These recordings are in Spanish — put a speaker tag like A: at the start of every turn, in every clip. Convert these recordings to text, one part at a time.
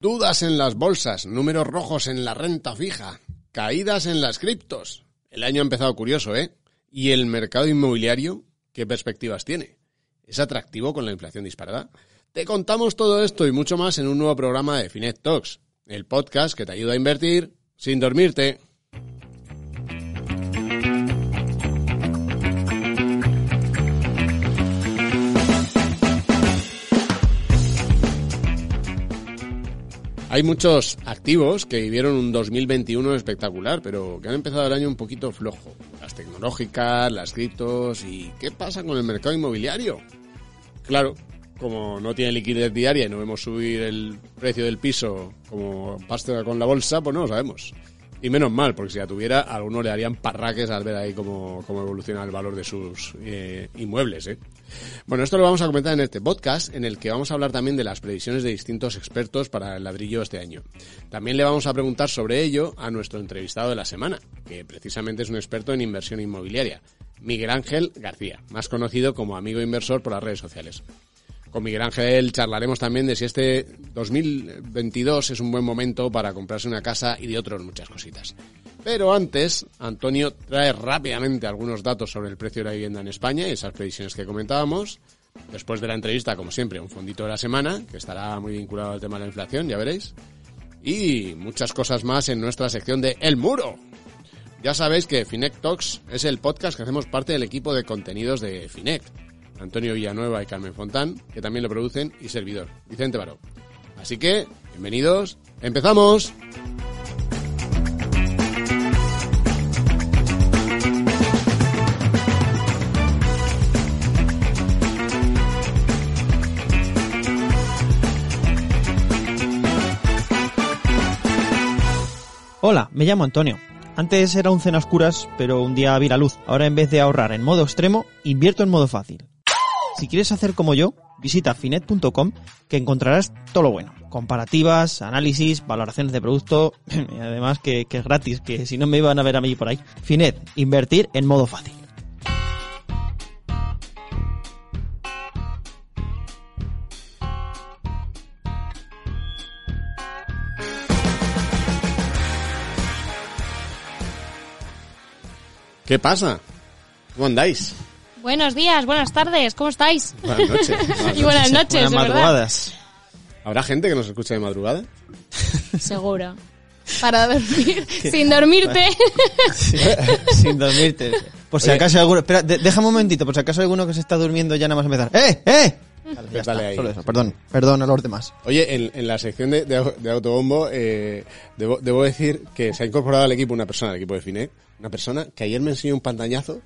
A: Dudas en las bolsas, números rojos en la renta fija, caídas en las criptos. El año ha empezado curioso, ¿eh? ¿Y el mercado inmobiliario qué perspectivas tiene? ¿Es atractivo con la inflación disparada? Te contamos todo esto y mucho más en un nuevo programa de Finet Talks, el podcast que te ayuda a invertir sin dormirte. Hay muchos activos que vivieron un 2021 espectacular, pero que han empezado el año un poquito flojo. Las tecnológicas, las criptos y ¿qué pasa con el mercado inmobiliario? Claro, como no tiene liquidez diaria y no vemos subir el precio del piso como pasta con la bolsa, pues no lo sabemos. Y menos mal, porque si la tuviera, a algunos le harían parraques al ver ahí cómo, cómo evoluciona el valor de sus eh, inmuebles. ¿eh? Bueno, esto lo vamos a comentar en este podcast, en el que vamos a hablar también de las previsiones de distintos expertos para el ladrillo este año. También le vamos a preguntar sobre ello a nuestro entrevistado de la semana, que precisamente es un experto en inversión inmobiliaria, Miguel Ángel García, más conocido como amigo inversor por las redes sociales. Con Miguel Ángel charlaremos también de si este 2022 es un buen momento para comprarse una casa y de otras muchas cositas. Pero antes, Antonio trae rápidamente algunos datos sobre el precio de la vivienda en España y esas previsiones que comentábamos. Después de la entrevista, como siempre, un fondito de la semana, que estará muy vinculado al tema de la inflación, ya veréis. Y muchas cosas más en nuestra sección de El Muro. Ya sabéis que Finec Talks es el podcast que hacemos parte del equipo de contenidos de Finec Antonio Villanueva y Carmen Fontán, que también lo producen, y servidor, Vicente Baró. Así que, bienvenidos, ¡empezamos!
B: Hola, me llamo Antonio. Antes era un cena oscuras, pero un día vi la luz. Ahora en vez de ahorrar en modo extremo, invierto en modo fácil. Si quieres hacer como yo, visita finet.com que encontrarás todo lo bueno. Comparativas, análisis, valoraciones de producto y además que, que es gratis, que si no me iban a ver a mí por ahí. Finet, invertir en modo fácil.
A: ¿Qué pasa? ¿Cómo andáis?
C: Buenos días, buenas tardes, ¿cómo estáis?
A: Buenas noches.
C: y buenas noches,
B: Buenas
C: verdad.
B: madrugadas.
A: ¿Habrá gente que nos escuche de madrugada?
C: Seguro. Para dormir, sin dormirte.
B: Sin dormirte. Por si
A: Oye.
B: acaso hay alguno... Espera, de- déjame un momentito, por si acaso hay alguno que se está durmiendo ya nada más empezar. ¡Eh! ¡Eh! Ya
A: Dale
B: está,
A: ahí.
B: solo eso. Perdón, perdón a los demás.
A: Oye, en, en la sección de, de, de autobombo, eh, debo, debo decir que se ha incorporado al equipo una persona, al equipo de Finet, una persona que ayer me enseñó un pantallazo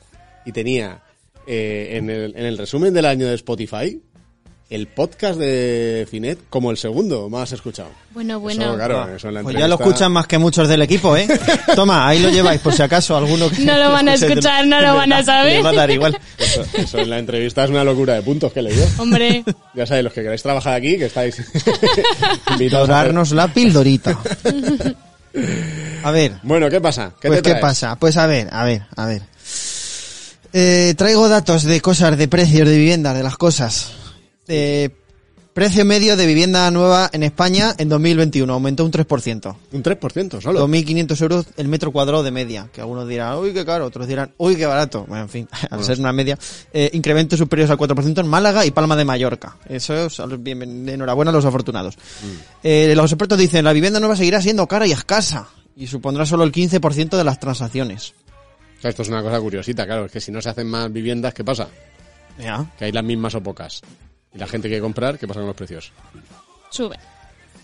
A: y tenía eh, en, el, en el resumen del año de Spotify el podcast de Finet como el segundo más escuchado.
C: Bueno, bueno.
A: Eso, claro,
B: Ah,
A: eso en la
B: pues ya lo escuchan más que muchos del equipo, ¿eh? Toma, ahí lo lleváis, por si acaso alguno que...
C: No lo van a escuchar, no lo van a saber.
B: Le va a dar igual.
A: Eso, eso en la entrevista es una locura de puntos que he leído.
C: Hombre,
A: Ya sabéis, los que queráis trabajar aquí, que estáis invitados. a
B: Dorarnos la pildorita. A ver,
A: Bueno, ¿qué pasa? ¿Qué
B: pues
A: te
B: ¿qué pasa? Pues a ver, a ver, a ver. Eh, traigo datos de cosas, de precios de vivienda, de las cosas. Eh, precio medio de vivienda nueva en España en 2021 aumentó un 3%.
A: Un 3% solo.
B: 2.500 euros el metro cuadrado de media, que algunos dirán, uy, qué caro, otros dirán, uy, qué barato. Bueno, en fin, al ser una media. Eh, incrementos superiores al 4% en Málaga y Palma de Mallorca. Eso es, bien, enhorabuena a los afortunados. Eh, los expertos dicen, la vivienda nueva seguirá siendo cara y escasa y supondrá solo el 15% de las transacciones.
A: Esto es una cosa curiosita, claro. Es que si no se hacen más viviendas, ¿qué pasa?
B: Ya.
A: Que hay las mismas o pocas. Y la gente que comprar, ¿qué pasa con los precios?
C: sube.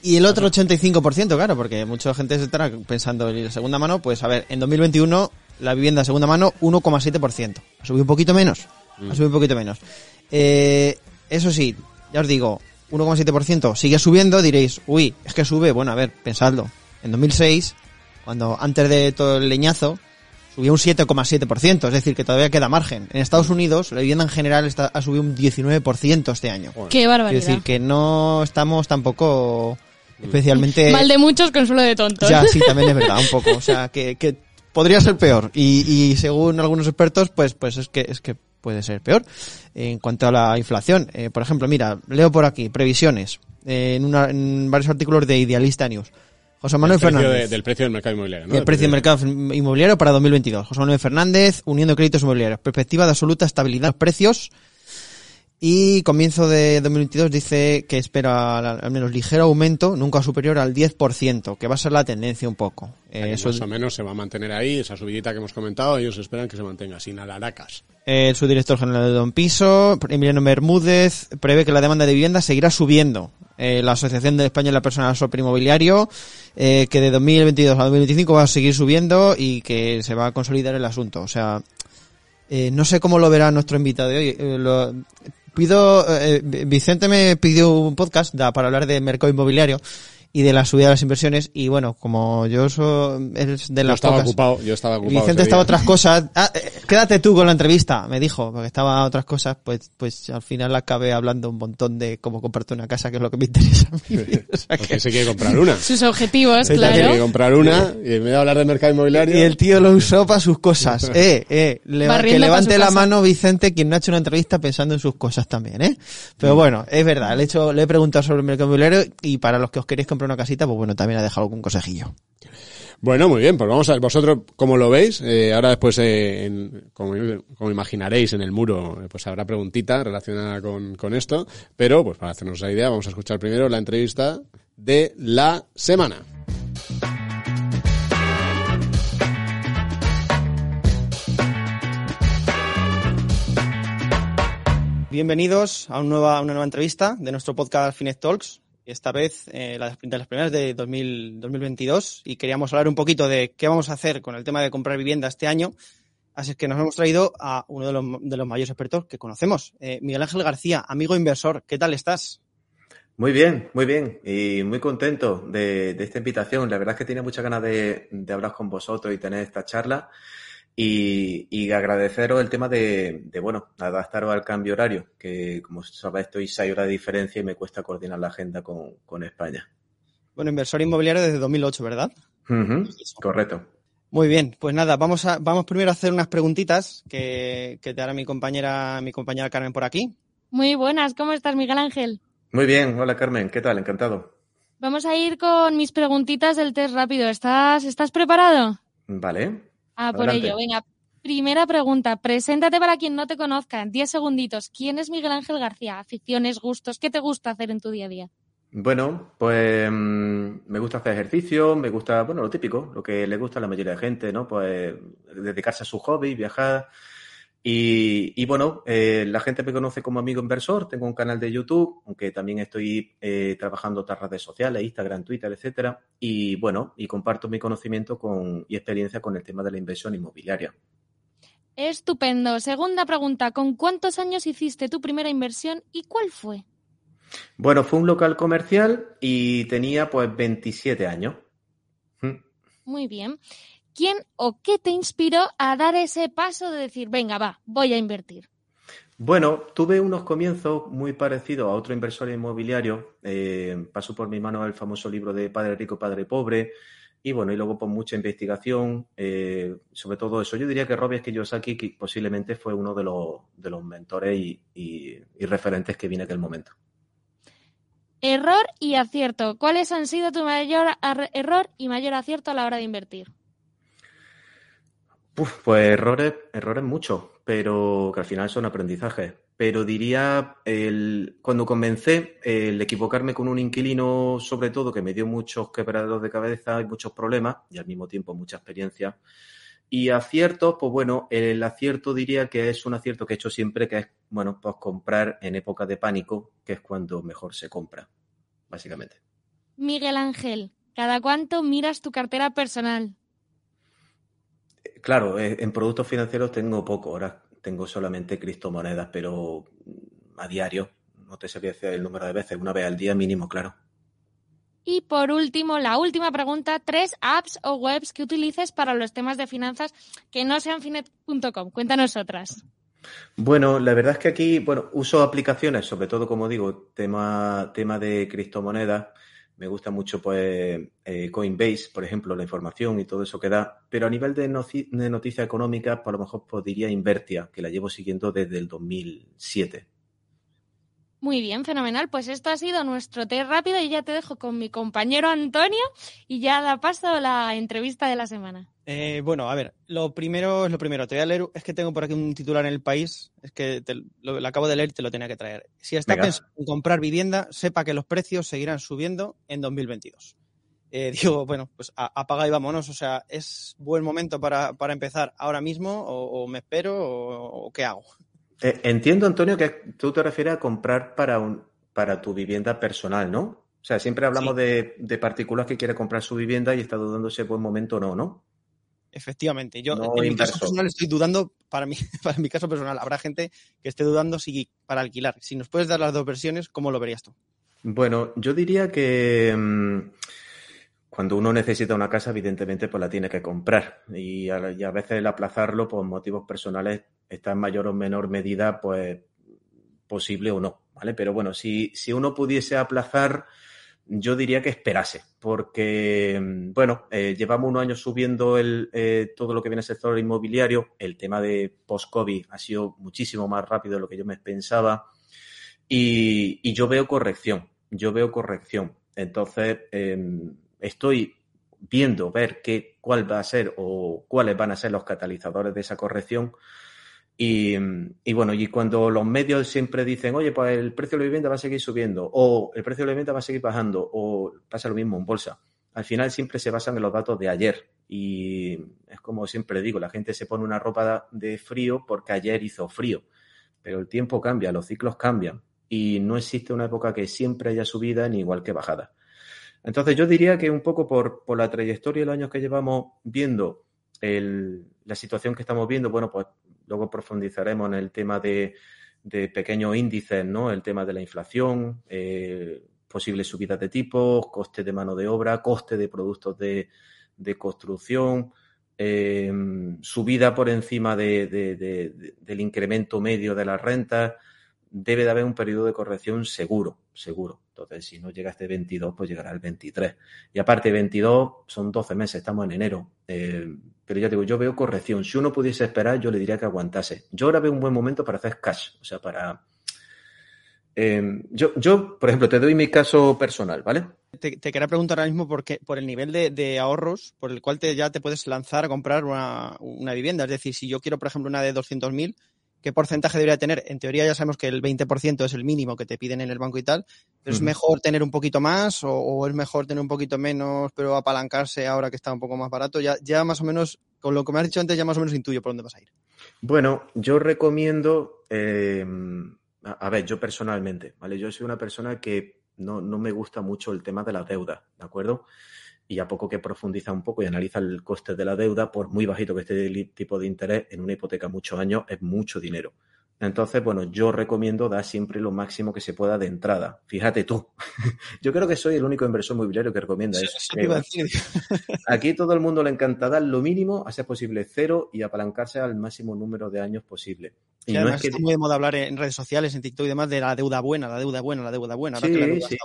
B: Y el otro 85%, claro, porque mucha gente se estará pensando en ir de segunda mano, pues a ver, en 2021 la vivienda de segunda mano 1,7%. Ha subido un poquito menos. Ha subido un poquito menos. Eh, eso sí, ya os digo, 1,7% sigue subiendo, diréis, uy, es que sube, bueno, a ver, pensadlo. En 2006, cuando antes de todo el leñazo, subió un 7,7%, es decir, que todavía queda margen. En Estados Unidos, la vivienda en general está, ha subido un 19% este año.
C: Qué
B: Es
C: barbaridad.
B: decir, que no estamos tampoco especialmente...
C: Mal de muchos, consuelo de tontos.
B: Ya, sí, también es verdad, un poco. O sea, que, que podría ser peor. Y, y según algunos expertos, pues, pues es que, es que puede ser peor. En cuanto a la inflación, eh, por ejemplo, mira, leo por aquí, previsiones, eh, en, una, en varios artículos de Idealista News. José Manuel
A: precio
B: Fernández.
A: de- del precio del mercado inmobiliario, ¿no?
B: el precio del mercado inmobiliario para 2022. José Manuel Fernández, Uniendo Créditos Inmobiliarios. Perspectiva de absoluta estabilidad de los precios. Y comienzo de 2022 dice que espera al menos ligero aumento, nunca superior al 10%, que va a ser la tendencia un poco. Eh, eso
A: más o menos se va a mantener ahí, esa subidita que hemos comentado, ellos esperan que se mantenga sin alaracas.
B: El subdirector general de Don Piso, Emiliano Bermúdez, prevé que la demanda de vivienda seguirá subiendo. Eh, la Asociación de España de la Persona Inmobiliario, eh, que de 2022 a 2025 va a seguir subiendo y que se va a consolidar el asunto. O sea, eh, no sé cómo lo verá nuestro invitado de hoy. Eh, lo- pido, eh, Vicente me pidió un podcast para hablar de mercado inmobiliario y de la subida de las inversiones y bueno, como yo soy es de
A: Yo
B: las
A: estaba
B: pocas-
A: ocupado, yo estaba ocupado.
B: Vicente estaba otras cosas. Ah, eh, quédate tú con la entrevista, me dijo, porque estaba a otras cosas, pues, pues al final acabé hablando un montón de cómo comprarte una casa, que es lo que me interesa a mí. O sea que-
A: Porque se quiere comprar una.
C: Sus objetivos,
B: Sí,
A: Quiere comprar una y en vez de hablar de mercado inmobiliario.
B: y el tío lo usó para sus cosas. Eh, eh, leva- que levante la
C: casa.
B: mano Vicente quien no ha hecho una entrevista pensando en sus cosas también, ¿eh? Pero bueno, es verdad, le he hecho, le he preguntado sobre el mercado inmobiliario y para los que os queréis comprar una casita, pues bueno, también ha dejado algún consejillo.
A: Bueno, muy bien, pues vamos a ver vosotros cómo lo veis. Eh, ahora después, eh, en- como, como imaginaréis, en el muro, eh, pues habrá preguntita relacionada con, con esto. Pero, pues para hacernos la idea, vamos a escuchar primero la entrevista de la semana.
B: Bienvenidos a, un nueva, una nueva entrevista de nuestro podcast Finet Talks. Esta vez eh, la- de las primeras de 2000 2022 y queríamos hablar un poquito de qué vamos a hacer con el tema de comprar vivienda este año. Así que nos hemos traído a uno de los, de los mayores expertos que conocemos, eh, Miguel Ángel García, amigo inversor. ¿Qué tal estás?
D: Muy bien, muy bien y muy contento de, de esta invitación. La verdad es que tenía muchas ganas de, de hablar con vosotros y tener esta charla y, y agradeceros el tema de, de, bueno, adaptaros al cambio horario, que como sabéis estoy seis horas de diferencia y me cuesta coordinar la agenda con, con España.
B: Bueno, inversor inmobiliario desde 2008, ¿verdad?
D: Correcto.
B: Muy bien, pues nada, vamos a, vamos primero a hacer unas preguntitas que, que te hará mi compañera, mi compañera Carmen por aquí.
C: Muy buenas, ¿cómo estás, Miguel Ángel?
D: Muy bien, hola Carmen, ¿qué tal? Encantado.
C: Vamos a ir con mis preguntitas del test rápido. ¿Estás, ¿estás preparado?
D: Vale.
C: Ah, por ello, venga. Primera pregunta. Preséntate para quien no te conozca en 10 segunditos. ¿Quién es Miguel Ángel García? Aficiones, gustos, ¿qué te gusta hacer en tu día a día?
D: Bueno, pues mm, me gusta hacer ejercicio, me gusta, bueno, lo típico, lo que le gusta a la mayoría de gente, ¿no? Pues dedicarse a su hobby, viajar. Y, y bueno, eh, la gente me conoce como amigo inversor, tengo un canal de YouTube, aunque también estoy eh, trabajando otras redes sociales, Instagram, Twitter, etcétera. Y bueno, y comparto mi conocimiento con, y experiencia con el tema de la inversión inmobiliaria.
C: Estupendo. Segunda pregunta. ¿Con cuántos años hiciste tu primera inversión y cuál fue?
D: Bueno, fue un local comercial y tenía pues 27 años.
C: Muy bien. ¿Quién o qué te inspiró a dar ese paso de decir, venga, va, voy a invertir?
D: Bueno, tuve unos comienzos muy parecidos a otro inversor inmobiliario. Eh, pasó por mi mano el famoso libro de Padre Rico, Padre Pobre. Y bueno, y luego por mucha investigación, eh, sobre todo eso. Yo diría que Robert Kiyosaki que posiblemente fue uno de los, de los mentores y, y- y referentes que vine en aquel momento.
C: Error y acierto. ¿Cuáles han sido tu mayor error y mayor acierto a la hora de invertir?
D: Pues errores, errores muchos, pero que al final son aprendizajes. Pero diría, el, cuando comencé, el equivocarme con un inquilino, sobre todo, que me dio muchos quebraderos de cabeza y muchos problemas, y al mismo tiempo mucha experiencia. Y aciertos, pues bueno, el acierto diría que es un acierto que he hecho siempre, que es, bueno, pues comprar en época de pánico, que es cuando mejor se compra, básicamente.
C: Miguel Ángel, ¿cada cuánto miras tu cartera personal?
D: Claro, eh, en productos financieros tengo poco, ahora tengo solamente criptomonedas, pero a diario, no te sabría decir el número de veces, una vez al día mínimo, claro.
C: Y por último, la última pregunta, tres apps o webs que utilices para los temas de finanzas que no sean finet.com. Cuéntanos otras.
D: Bueno, la verdad es que aquí, bueno, uso aplicaciones, sobre todo, como digo, tema, tema de criptomonedas. Me gusta mucho, pues, eh, Coinbase, por ejemplo, la información y todo eso que da. Pero a nivel de, de noticias económicas, por lo mejor podría Invertia, que la llevo siguiendo desde el 2007.
C: Muy bien, fenomenal. Pues esto ha sido nuestro test rápido y ya te dejo con mi compañero Antonio y ya da paso a la entrevista de la semana.
B: Eh, bueno, a ver, lo primero es lo primero. Te voy a leer, es que tengo por aquí un titular en el país, es que lo, acabo de leer y te lo tenía que traer. Si está pensando en comprar vivienda, sepa que los precios seguirán subiendo en 2022. Eh, digo, bueno, pues apaga y vámonos. O sea, ¿es buen momento para, empezar ahora mismo o, me espero o qué hago?
D: Eh, entiendo, Antonio, que tú te refieres a comprar para, un, para tu vivienda personal, ¿no? O sea, siempre hablamos de, de partículas que quiere comprar su vivienda y está dudando si es buen momento o no, ¿no?
B: Efectivamente. Yo en mi caso personal estoy dudando, para mi, para mi caso personal, habrá gente que esté dudando si para alquilar. Si nos puedes dar las dos versiones, ¿cómo lo verías tú?
D: Bueno, yo diría que mm, cuando uno necesita una casa, evidentemente, pues la tiene que comprar. Y a, y a veces el aplazarlo por motivos personales está en mayor o menor medida, pues, posible o no, ¿vale? Pero bueno, si, si uno pudiese aplazar, yo diría que esperase, porque, bueno, eh, llevamos unos años subiendo el, eh, todo lo que viene al sector inmobiliario. El tema de post-COVID ha sido muchísimo más rápido de lo que yo me pensaba. Y, y yo veo corrección, yo veo corrección. Entonces, em, estoy viendo, ver qué, cuál va a ser o cuáles van a ser los catalizadores de esa corrección y, y, bueno, y cuando los medios siempre dicen, oye, pues el precio de la vivienda va a seguir subiendo, o el precio de la vivienda va a seguir bajando, o pasa lo mismo en bolsa, al final siempre se basan en los datos de ayer. Y es como siempre digo, la gente se pone una ropa de frío porque ayer hizo frío, pero el tiempo cambia, los ciclos cambian, y no existe una época que siempre haya subida ni igual que bajada. Entonces yo diría que un poco por, por la trayectoria de los años que llevamos viendo la situación que estamos viendo, bueno, pues Luego profundizaremos en el tema de, pequeños índices, ¿no? El tema de la inflación, eh, posibles subidas de tipos, coste de mano de obra, coste de productos de, construcción, eh, subida por encima del incremento medio de las rentas. Debe de haber un periodo de corrección seguro, seguro. Entonces, si no llega este 22, pues llegará el 23. Y aparte, 22 son 12 meses, estamos en enero. Eh, pero ya digo, yo veo corrección. Si uno pudiese esperar, yo le diría que aguantase. Yo ahora veo un buen momento para hacer cash, o sea, para... Eh, yo, yo, por ejemplo, te doy mi caso personal, ¿vale?
B: Te, quería preguntar ahora mismo por, por el nivel de, ahorros por el cual te, ya te puedes lanzar a comprar una, una vivienda. Es decir, si yo quiero, por ejemplo, una de 200.000, qué porcentaje debería tener. En teoría ya sabemos que el 20% es el mínimo que te piden en el banco y tal. ¿Es mejor tener un poquito más o, es mejor tener un poquito menos, pero apalancarse ahora que está un poco más barato? Ya, ya más o menos, con lo que me has dicho antes, ya más o menos intuyo por dónde vas a ir.
D: Bueno, yo recomiendo, eh, a, ver, yo personalmente, ¿vale? Yo soy una persona que no, no me gusta mucho el tema de la deuda, ¿de acuerdo? Y a poco que profundiza un poco y analiza el coste de la deuda, por muy bajito que esté el tipo de interés, en una hipoteca muchos años es mucho dinero. Entonces, bueno, yo recomiendo dar siempre lo máximo que se pueda de entrada. Fíjate tú. yo creo que soy el único inversor inmobiliario que recomienda eso. aquí todo el mundo le encanta dar lo mínimo, a ser posible cero y apalancarse al máximo número de años posible.
B: Y, además es que... está muy de moda hablar en redes sociales, en TikTok y demás, de la deuda buena, la deuda buena, la deuda buena.
D: Sí, sí.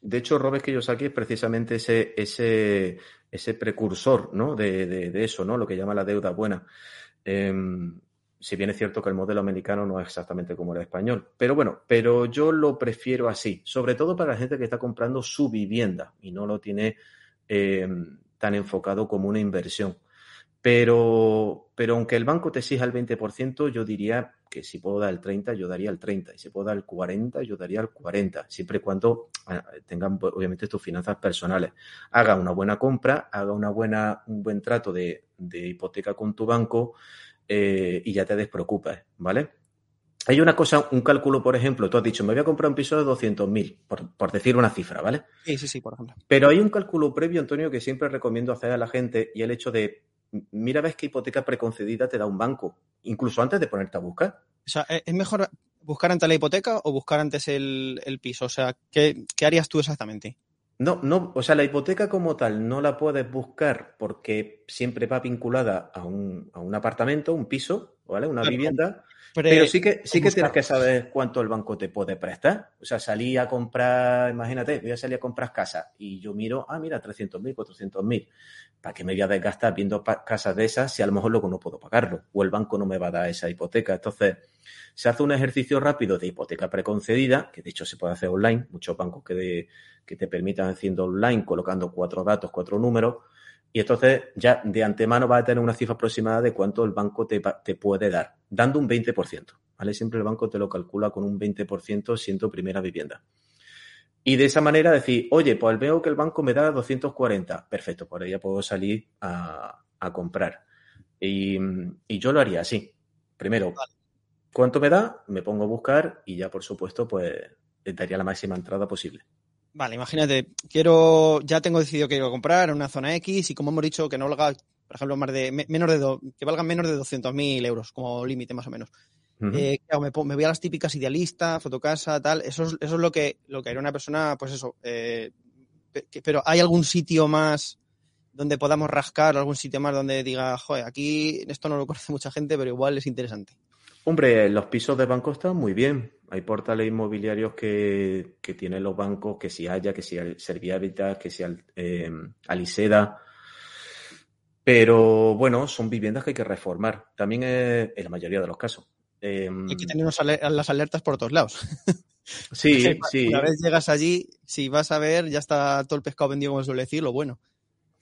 D: De hecho, Robes que yo saqué es precisamente ese, ese, ese precursor ¿no? de, de, eso, ¿no? Lo que llama la deuda buena. Eh, si bien es cierto que el modelo americano no es exactamente como el español. Pero bueno, pero yo lo prefiero así, sobre todo para la gente que está comprando su vivienda y no lo tiene eh, tan enfocado como una inversión. Pero, pero aunque el banco te exija el 20%, yo diría que si puedo dar el 30, yo daría el 30. Y si puedo dar el 40, yo daría el 40. Siempre y cuando ah, tengan, obviamente, tus finanzas personales. Haga una buena compra, haga una buena, un buen trato de hipoteca con tu banco eh, y ya te despreocupes, ¿vale? Hay una cosa, un cálculo, por ejemplo, tú has dicho, me voy a comprar un piso de 200.000, por, por decir una cifra, ¿vale?
B: Sí, sí, sí, por ejemplo.
D: Pero hay un cálculo previo, Antonio, que siempre recomiendo hacer a la gente y el hecho de, mira, ves qué hipoteca preconcedida te da un banco, incluso antes de ponerte a buscar.
B: O sea, ¿es mejor buscar antes la hipoteca o buscar antes el, piso? O sea, ¿qué, ¿qué harías tú exactamente?
D: No, no, o sea, la hipoteca como tal no la puedes buscar porque siempre va vinculada a un, a un apartamento, un piso, ¿vale? Una
B: Claro,
D: vivienda.
B: Pre-
D: Pero sí que, sí que tienes que saber cuánto el banco te puede prestar. O sea, salí a comprar, imagínate, voy a salir a comprar casas y yo miro, ah, mira, 300.000, 400.000. ¿Para qué me voy a desgastar viendo casas de esas si a lo mejor luego no puedo pagarlo? O el banco no me va a dar esa hipoteca. Entonces, se hace un ejercicio rápido de hipoteca preconcedida, que de hecho se puede hacer online, muchos bancos que, de- que te permitan haciendo online, colocando cuatro datos, cuatro números, y entonces ya de antemano vas a tener una cifra aproximada de cuánto el banco te, puede dar, dando un 20%, ¿vale? Siempre el banco te lo calcula con un 20% siendo primera vivienda. Y de esa manera decir, oye, pues veo que el banco me da 240, perfecto, por ahí ya puedo salir a, a comprar. Y, y yo lo haría así. Primero, ¿cuánto me da? Me pongo a buscar y ya, por supuesto, pues le daría la máxima entrada posible.
B: Vale, imagínate, quiero, ya tengo decidido que quiero comprar en una zona X y como hemos dicho, que no valga, por ejemplo, más de, me- menos de do- que valgan menos de 200.000 euros como límite más o menos. Eh, me, voy a las típicas idealistas, fotocasa, tal. Eso es, eso es lo que lo que haría una persona, pues eso. eh, que- pero ¿hay algún sitio más donde podamos rascar, algún sitio más donde diga, joder, aquí esto no lo conoce mucha gente, pero igual es interesante?
D: Hombre, los pisos de banco están muy bien. Hay portales inmobiliarios que, que tienen los bancos, que si Haya, que si Servihabitat, que si eh, Aliseda. Pero bueno, son viviendas que hay que reformar. También eh, en la mayoría de los casos. Eh,
B: Hay que tener unos ale- las alertas por todos lados.
D: sí, sí.
B: Una vez llegas allí, si vas a ver, ya está todo el pescado vendido, como suele decir, lo bueno.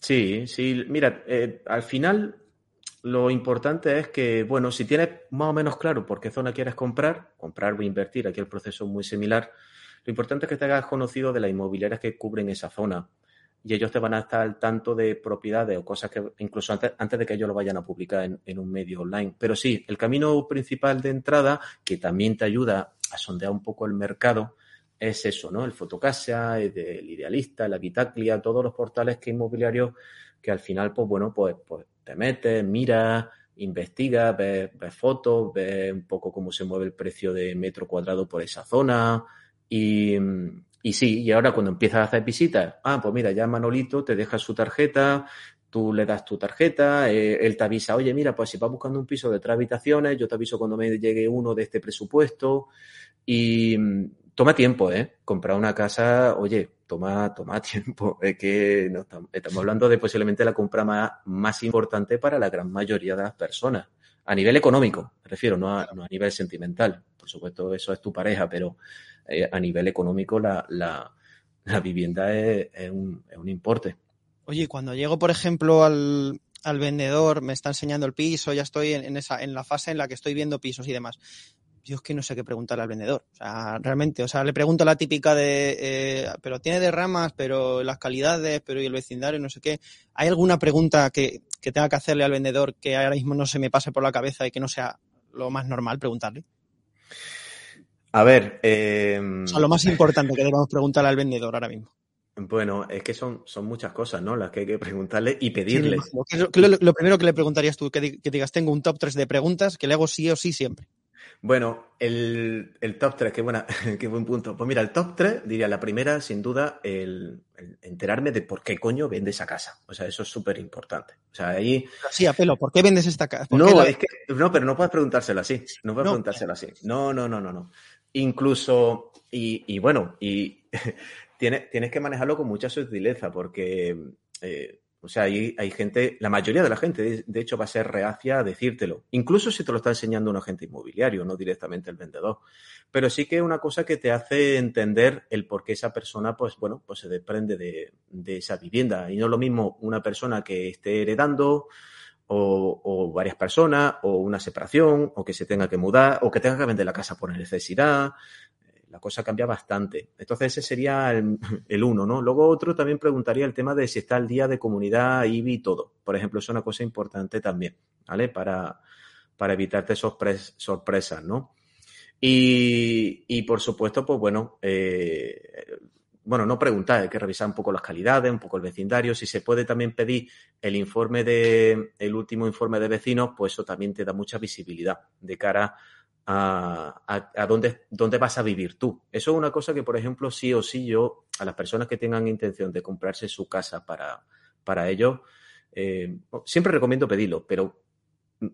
D: Sí, sí. Mira, eh, al final lo importante es que, bueno, si tienes más o menos claro por qué zona quieres comprar, comprar o invertir, aquí el proceso es muy similar, lo importante es que te hagas conocido de las inmobiliarias que cubren esa zona y ellos te van a estar al tanto de propiedades o cosas que incluso antes, antes de que ellos lo vayan a publicar en, en un medio online. Pero sí, el camino principal de entrada, que también te ayuda a sondear un poco el mercado, es eso, ¿no? El Fotocasa, el Idealista, el Habitaclia, todos los portales que inmobiliarios que al final, pues bueno, pues, pues te metes, miras, investigas, ves, ves fotos, ves un poco cómo se mueve el precio de metro cuadrado por esa zona y, y sí, y ahora cuando empiezas a hacer visitas, ah, pues mira, ya Manolito te deja su tarjeta, tú le das tu tarjeta, eh, él te avisa, oye, mira, pues si vas buscando un piso de tres habitaciones, yo te aviso cuando me llegue uno de este presupuesto y mm, toma tiempo, ¿eh? Comprar una casa, oye, toma, toma tiempo. Es que no, estamos, hablando de posiblemente la compra más importante para la gran mayoría de las personas. A nivel económico, me refiero, no a, no a nivel sentimental. Por supuesto, eso es tu pareja, pero eh, a nivel económico la, la, la vivienda es, es, un, es un importe.
B: Oye, cuando llego, por ejemplo, al, al vendedor, me está enseñando el piso, ya estoy en, en, esa, en la fase en la que estoy viendo pisos y demás. Yo es que no sé qué preguntarle al vendedor. O sea, realmente, o sea, le pregunto la típica de, eh, pero tiene derramas, pero las calidades, pero y el vecindario, no sé qué. ¿Hay alguna pregunta que, que tenga que hacerle al vendedor que ahora mismo no se me pase por la cabeza y que no sea lo más normal preguntarle?
D: A ver, eh,
B: o sea, lo más importante que debamos preguntarle al vendedor ahora mismo.
D: Bueno, es que son, son muchas cosas, ¿no? Las que hay que preguntarle y pedirle.
B: Sí, ¿Qué es lo, lo, primero que le preguntarías tú? Que, que, digas, tengo un top 3 de preguntas que le hago sí o sí siempre.
D: Bueno, el, el top 3, qué, buena, qué buen punto. Pues mira, el top 3, diría la primera, sin duda, el, el enterarme de por qué coño vende esa casa. O sea, eso es súper importante. O sea, ahí...
B: Sí, a pelo, ¿por qué vendes esta casa?
D: No,
B: la...
D: es que, no, pero no puedes preguntárselo así. No puedes no. preguntárselo así. No, no, no, no, no. Incluso, y, y bueno, y tienes, tienes que manejarlo con mucha sutileza porque, eh, o sea, hay, hay gente, la mayoría de la gente, de, hecho, va a ser reacia a decírtelo. Incluso si te lo está enseñando un agente inmobiliario, no directamente el vendedor. Pero sí que es una cosa que te hace entender el por qué esa persona, pues bueno, pues se desprende de, de esa vivienda. Y no es lo mismo una persona que esté heredando o, o, varias personas, o una separación, o que se tenga que mudar, o que tenga que vender la casa por necesidad. La cosa cambia bastante. Entonces ese sería el, el, uno, ¿no? Luego otro también preguntaría el tema de si está al día de comunidad, IBI y todo. Por ejemplo, es una cosa importante también, ¿vale? Para, para evitarte sorpres, sorpresas, ¿no? Y, y, por supuesto, pues bueno, eh, bueno, no preguntar, hay que revisar un poco las calidades, un poco el vecindario. Si se puede también pedir el informe de, el último informe de vecinos, pues eso también te da mucha visibilidad de cara a, a, dónde, dónde, vas a vivir tú. Eso es una cosa que, por ejemplo, sí o sí yo, a las personas que tengan intención de comprarse su casa para, para ellos, eh, siempre recomiendo pedirlo, pero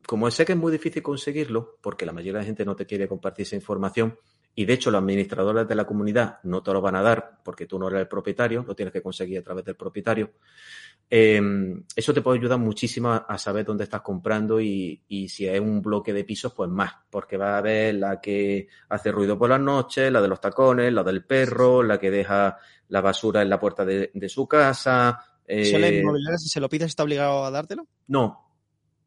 D: como sé que es muy difícil conseguirlo, porque la mayoría de la gente no te quiere compartir esa información, y de hecho los administradores de la comunidad no te lo van a dar porque tú no eres el propietario, lo tienes que conseguir a través del propietario, Em, eso te puede ayudar muchísimo a, saber dónde estás comprando y, si es un bloque de pisos, pues más, porque va a haber la que hace ruido por las noches, la de los tacones, la del perro, la que deja la basura en la puerta de, su casa.
B: Eh... ¿Eso si se lo pides está obligado a dártelo?
D: No.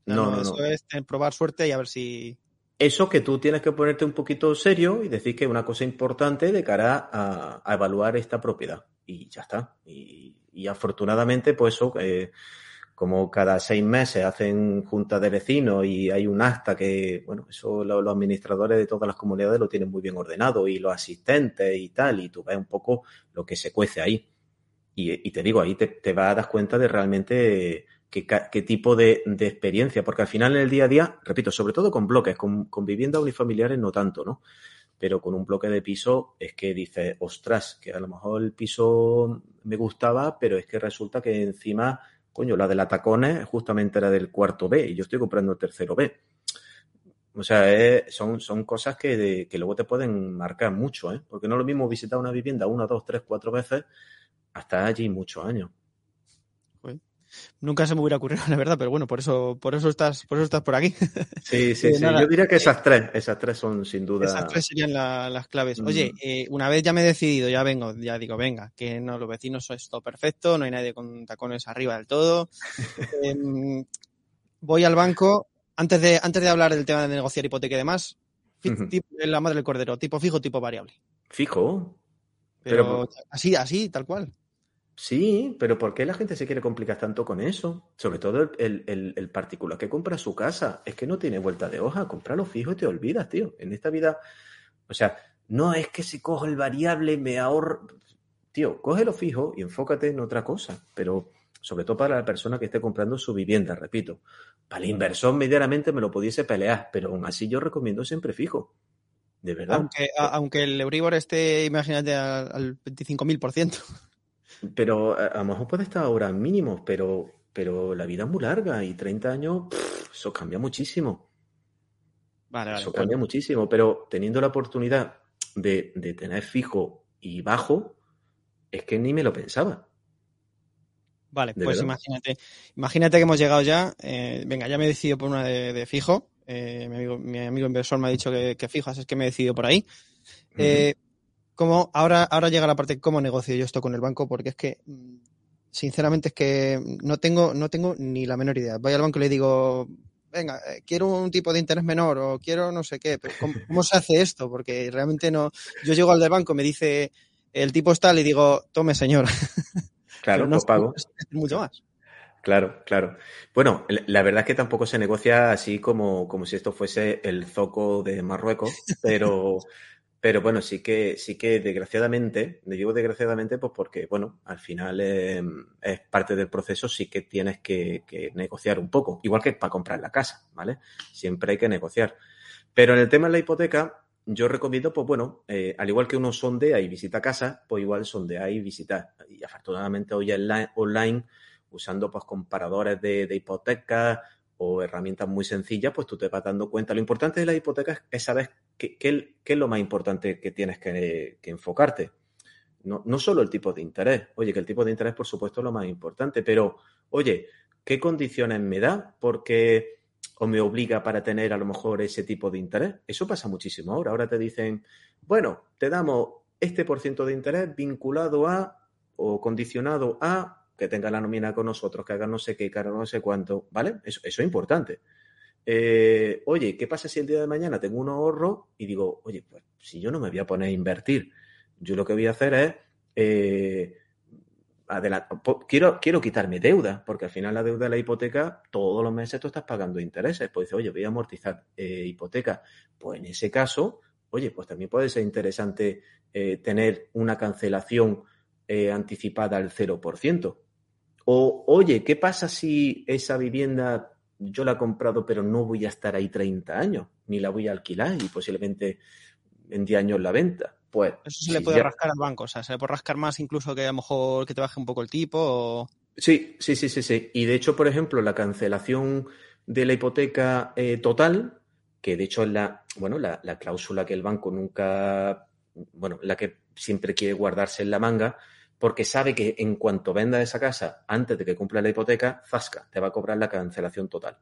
D: No, no,
B: Eso es probar suerte y a ver si...
D: Eso que tú tienes que ponerte un poquito serio y decir que es una cosa importante de cara a, evaluar esta propiedad. Y ya está. Y, y afortunadamente, pues eso, eh, como cada seis meses hacen juntas de vecinos y hay un acta que, bueno, eso los, administradores de todas las comunidades lo tienen muy bien ordenado y los asistentes y tal, y tú ves un poco lo que se cuece ahí. Y, te digo, ahí te, te, vas a dar cuenta de realmente qué, tipo de, de, experiencia, porque al final en el día a día, repito, sobre todo con bloques, con, con viviendas unifamiliares no tanto, ¿no? pero con un bloque de piso es que dices, ostras, que a lo mejor el piso me gustaba, pero es que resulta que encima, coño, la de la tacones justamente era del cuarto B y yo estoy comprando el tercero B. O sea, son, son cosas que, que luego te pueden marcar mucho, ¿eh? Porque no es lo mismo visitar una vivienda una, dos, tres, cuatro veces hasta allí muchos años.
B: Nunca se me hubiera ocurrido, la verdad, pero bueno, por eso, por eso estás, por eso estás por aquí.
D: Sí, sí, sí. Yo diría que esas tres, esas tres son sin duda.
B: Esas tres serían las claves. Oye, mm. eh, una vez ya me he decidido, ya vengo, ya digo, venga, que no, los vecinos son todo perfecto, no hay nadie con tacones arriba del todo. Em, voy al banco. Antes de, antes de hablar del tema de negociar hipoteca y demás, la madre del cordero, tipo fijo, tipo variable.
D: Fijo.
B: pero así, así, tal cual.
D: Sí, pero ¿por qué la gente se quiere complicar tanto con eso? Sobre todo el, particular que compra su casa. Es que no tiene vuelta de hoja. Compralo fijo y te olvidas, tío. En esta vida, o sea, no es que si cojo el variable me ahorro. Tío, cógelo fijo y enfócate en otra cosa. Pero sobre todo para la persona que esté comprando su vivienda, repito. Para el inversor medianamente me lo pudiese pelear, pero aún así yo recomiendo siempre fijo. De verdad.
B: Aunque, aunque el Euribor esté, imagínate, al, al 25.000%.
D: Pero a, lo mejor puede estar ahora mínimos, pero, pero la vida es muy larga y 30 años, eso cambia muchísimo.
B: Vale,
D: eso cambia muchísimo, pero teniendo la oportunidad de, de, tener fijo y bajo, es que ni me lo pensaba.
B: Vale, pues imagínate, imagínate que hemos llegado ya, eh, venga, ya me he decidido por una de, fijo, eh, mi, amigo, mi, amigo, inversor me ha dicho que, que fijas, es que me he decidido por ahí. eh, cómo, ahora, ahora llega la parte cómo negocio yo esto con el banco, porque es que, mm, sinceramente, es que no tengo, no tengo ni la menor idea. Voy al banco y le digo, venga, eh, quiero un tipo de interés menor o quiero no sé qué, pero ¿cómo, se hace esto? Porque realmente no, yo llego al del banco, me dice, el tipo está, le digo, tome señor.
D: Claro, no pues pago.
B: mucho más.
D: Claro, claro. Bueno, la verdad es que tampoco se negocia así como, como si esto fuese el zoco de Marruecos, pero, pero bueno, sí que, sí que desgraciadamente, le digo desgraciadamente, pues porque, bueno, al final eh, es parte del proceso, sí que tienes que, negociar un poco, igual que para comprar la casa, ¿vale? Siempre hay que negociar. Pero en el tema de la hipoteca, yo recomiendo, pues bueno, eh, al igual que uno sondea y visita casa, pues igual sondea y visita. Y afortunadamente hoy online, usando pues comparadores de, de hipotecas, o herramientas muy sencillas, pues tú te vas dando cuenta. Lo importante de la hipoteca es saber qué, qué, es lo más importante que tienes que, enfocarte. No, no, solo el tipo de interés. Oye, que el tipo de interés, por supuesto, es lo más importante, pero, oye, ¿qué condiciones me da? Porque o me obliga para tener a lo mejor ese tipo de interés. Eso pasa muchísimo ahora. Ahora te dicen, bueno, te damos este por ciento de interés vinculado a o condicionado a que tenga la nómina con nosotros, que haga no sé qué, que haga no sé cuánto, ¿vale? Eso, es importante. Eh, oye, ¿qué pasa si el día de mañana tengo un ahorro y digo, oye, pues si yo no me voy a poner a invertir, yo lo que voy a hacer es, eh, quiero, quiero quitarme deuda, porque al final la deuda de la hipoteca, todos los meses tú estás pagando intereses. Pues dices, oye, voy a amortizar eh, hipoteca. Pues en ese caso, oye, pues también puede ser interesante tener una cancelación anticipada al 0%. O, oye, ¿qué pasa si esa vivienda yo la he comprado, pero no voy a estar ahí 30 años, ni la voy a alquilar y posiblemente en 10 años la venta. Pues,
B: Eso se le puede rascar al banco, o sea, se le puede rascar más incluso que a lo mejor que te baje un poco el tipo o...
D: Sí, sí, sí, sí, sí. Y de hecho, por ejemplo, la cancelación de la hipoteca eh, total, que de hecho es la, bueno, la, la, cláusula que el banco nunca, bueno, la que siempre quiere guardarse en la manga, porque sabe que en cuanto venda esa casa antes de que cumpla la hipoteca, zasca, te va a cobrar la cancelación total.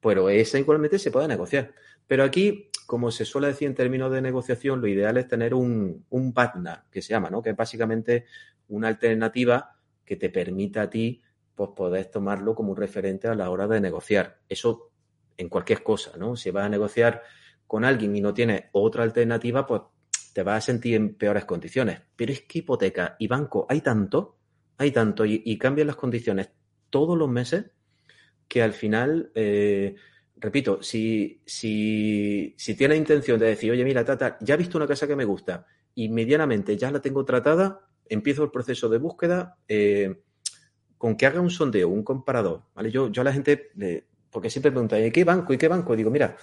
D: Pero esa igualmente se puede negociar. Pero aquí, como se suele decir en términos de negociación, lo ideal es tener un, un partner, que se llama, ¿no? Que es básicamente una alternativa que te permita a ti pues, poder tomarlo como un referente a la hora de negociar. Eso en cualquier cosa, ¿no? Si vas a negociar con alguien y no tienes otra alternativa, pues te vas a sentir en peores condiciones. Pero es que hipoteca y banco hay tanto, hay tanto, y, cambian las condiciones todos los meses que al final, eh, repito, si, si, si tienes intención de decir, oye, mira, tata, ya he visto una casa que me gusta y medianamente ya la tengo tratada, empiezo el proceso de búsqueda, eh, con que haga un sondeo, un comparador, ¿vale? Yo, yo a la gente, porque siempre preguntan, ¿y qué banco? ¿Y qué banco? Digo, mira,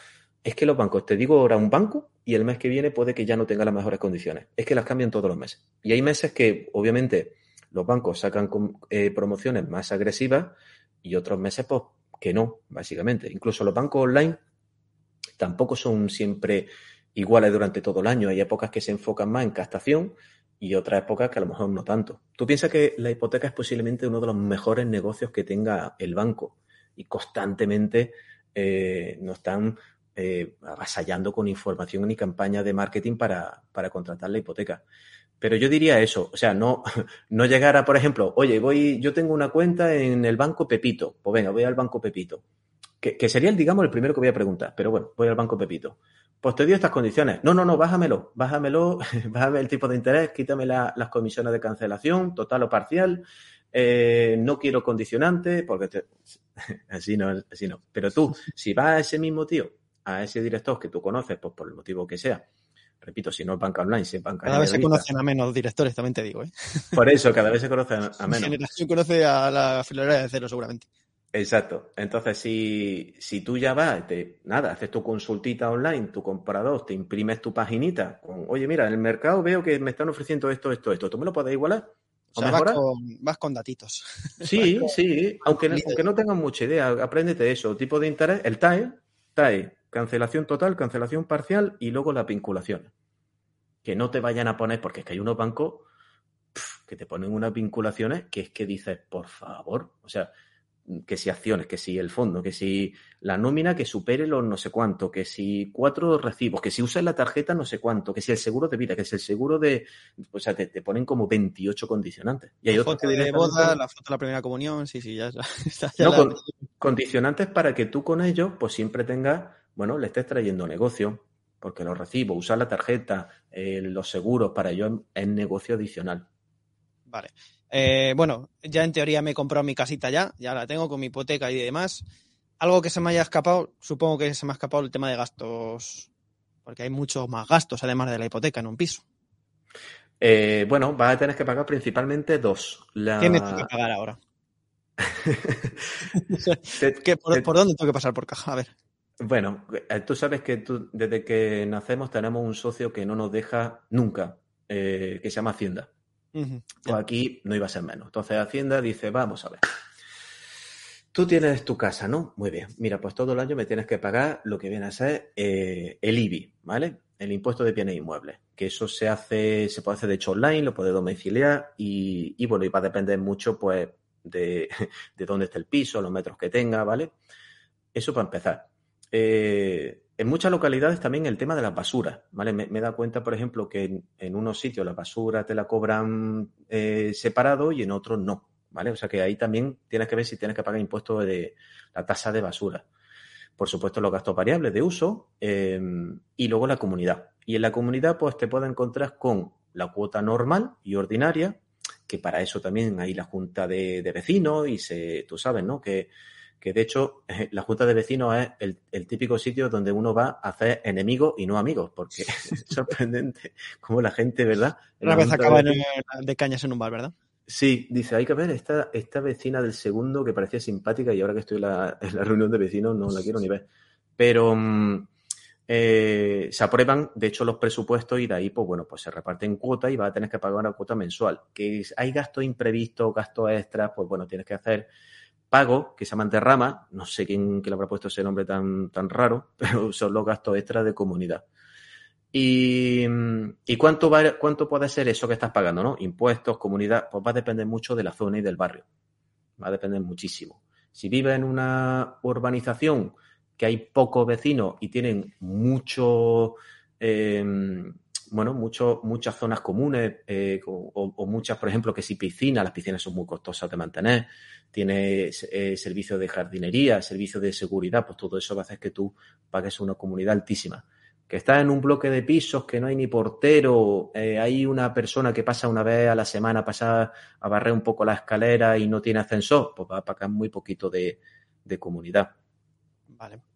D: es que los bancos, te digo ahora un banco y el mes que viene puede que ya no tenga las mejores condiciones. Es que las cambian todos los meses. Y hay meses que, obviamente, los bancos sacan eh, promociones más agresivas y otros meses, pues, que no, básicamente. Incluso los bancos online tampoco son siempre iguales durante todo el año. Hay épocas que se enfocan más en captación y otras épocas que a lo mejor no tanto. Tú piensas que la hipoteca es posiblemente uno de los mejores negocios que tenga el banco y constantemente eh, nos están eh, avasallando con información y campañas de marketing para, para, contratar la hipoteca. Pero yo diría eso, o sea, no, no llegar a, por ejemplo, oye, voy, yo tengo una cuenta en el banco Pepito, pues venga, voy al banco Pepito, que, que sería, digamos, el primero que voy a preguntar, pero bueno, voy al banco Pepito. Pues te dio estas condiciones. No, no, no, bájamelo, bájamelo, bájame el tipo de interés, quítame la, las comisiones de cancelación, total o parcial, eh, no quiero condicionante, porque así no, así no. Pero tú, si vas a ese mismo tío a ese director que tú conoces, pues por el motivo que sea, repito, si no es banca online, si es banca
B: Cada vez se conocen a menos directores, también te digo. ¿eh?
D: Por eso, cada vez se conocen a menos.
B: Mi generación conoce a la filolera de cero, seguramente.
D: Exacto. Entonces, si, si tú ya vas, te, nada, haces tu consultita online, tu comprador, te imprimes tu paginita con, oye, mira, en el mercado veo que me están ofreciendo esto, esto, esto. ¿Tú me lo puedes igualar?
B: O, sea, vas con, vas con, datitos.
D: Sí, sí. Aunque, aunque no tengas mucha idea, apréndete eso. Tipo de interés, el TAE, TAE, cancelación total, cancelación parcial y luego las vinculaciones. Que no te vayan a poner, porque es que hay unos bancos que te ponen unas vinculaciones que es que dices, por favor, o sea, que si acciones, que si el fondo, que si la nómina que supere los no sé cuánto, que si cuatro recibos, que si usas la tarjeta no sé cuánto, que si el seguro de vida, que si el seguro de... O sea, te, te ponen como 28 condicionantes. Y hay
B: la
D: otros
B: foto
D: que
B: de boda, la foto de la primera comunión, sí, sí, ya, ya
D: no,
B: la...
D: con, condicionantes para que tú con ellos pues siempre tengas, bueno, le estés trayendo negocio, porque los recibos, usar la tarjeta, eh, los seguros, para ellos es negocio adicional.
B: Vale. Eh, bueno, ya en teoría me he comprado mi casita ya, ya la tengo con mi hipoteca y demás. Algo que se me haya escapado, supongo que se me ha escapado el tema de gastos, porque hay muchos más gastos además de la hipoteca en un piso.
D: Eh, bueno, vas a tener que pagar principalmente dos. La...
B: ¿Qué me toca pagar ahora? ¿Qué, por, ¿Por dónde tengo que pasar por caja? A ver.
D: Bueno, tú sabes que tú, desde que nacemos tenemos un socio que no nos deja nunca, eh, que se llama Hacienda.
B: Uh -huh.
D: Pues aquí no iba a ser menos. Entonces Hacienda dice, vamos a ver. Tú tienes tu casa, ¿no? Muy bien. Mira, pues todo el año me tienes que pagar lo que viene a ser eh, el IBI, ¿vale? El impuesto de bienes inmuebles. Que eso se hace, se puede hacer de hecho online, lo puede domiciliar y, y bueno, y va a depender mucho, pues, de, de dónde esté el piso, los metros que tenga, ¿vale? Eso para empezar. Eh, en muchas localidades también el tema de las basuras, ¿vale? Me, me he cuenta, por ejemplo, que en, unos sitios la basura te la cobran eh, separado y en otros no, ¿vale? O sea que ahí también tienes que ver si tienes que pagar impuestos de la tasa de basura. Por supuesto, los gastos variables de uso eh, y luego la comunidad. Y en la comunidad, pues te puedes encontrar con la cuota normal y ordinaria, que para eso también hay la junta de, de vecinos y se, tú sabes, ¿no? Que que de hecho la Junta de Vecinos es el, el, típico sitio donde uno va a hacer enemigos y no amigos, porque es sorprendente cómo la gente, ¿verdad?
B: Una vez acaba de... de cañas en un bar, ¿verdad?
D: Sí, dice, hay que ver esta, esta vecina del segundo que parecía simpática y ahora que estoy en la, en la reunión de vecinos no la quiero ni ver. Pero mm, eh, se aprueban, de hecho, los presupuestos y de ahí, pues bueno, pues se reparten cuotas y vas a tener que pagar una cuota mensual. Que hay gastos imprevistos, gastos extras, pues bueno, tienes que hacer pago que se llama derrama, no sé quién, quién le habrá puesto ese nombre tan, tan raro, pero son los gastos extras de comunidad. ¿Y, y cuánto, va, cuánto puede ser eso que estás pagando? ¿no? Impuestos, comunidad, pues va a depender mucho de la zona y del barrio. Va a depender muchísimo. Si vives en una urbanización que hay pocos vecinos y tienen mucho, eh, bueno, mucho, muchas zonas comunes eh, o, muchas, por ejemplo, que si piscinas, las piscinas son muy costosas de mantener, tiene eh, servicio de jardinería, servicio de seguridad, pues todo eso va a hacer que tú pagues una comunidad altísima que estás en un bloque de pisos, que no hay ni portero, eh, hay una persona que pasa una vez a la semana a pasar a barrer un poco la escalera y no tiene ascensor, pues va a pagar muy poquito de, de comunidad.
B: Vale.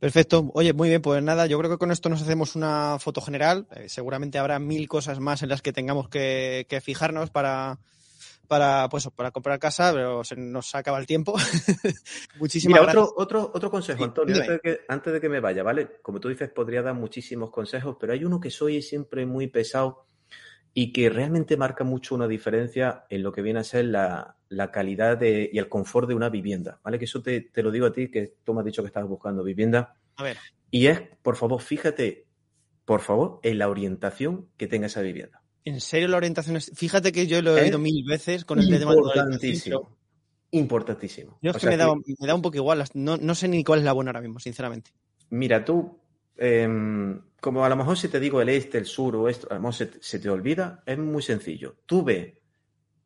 B: Perfecto. Oye, muy bien, pues nada, yo creo que con esto nos hacemos una foto general. Eh, seguramente habrá mil cosas más en las que tengamos que, que fijarnos para, para, pues, para comprar casa, pero se nos acaba el tiempo.
D: Muchísimas Mira, gracias. Otro, otro, otro consejo, Antonio, antes de, que, antes de, que, me vaya, ¿vale? Como tú dices, podría dar muchísimos consejos, pero hay uno que soy siempre muy pesado y que realmente marca mucho una diferencia en lo que viene a ser la, la calidad de, y el confort de una vivienda, ¿vale? Que eso te, te, lo digo a ti, que tú me has dicho que estabas buscando vivienda.
B: A ver.
D: Y es, por favor, fíjate, por favor, en la orientación que tenga esa vivienda.
B: ¿En serio la orientación es.? Fíjate que yo lo he oído mil veces con el
D: tema de Importantísimo. Importantísimo.
B: Yo es o que, me, da, que, me, da, un poco igual. No, no, sé ni cuál es la buena ahora mismo, sinceramente.
D: Mira, tú, eh, como a lo mejor si te digo el este, el sur o esto, a lo mejor se, se te olvida, es muy sencillo. Tú ve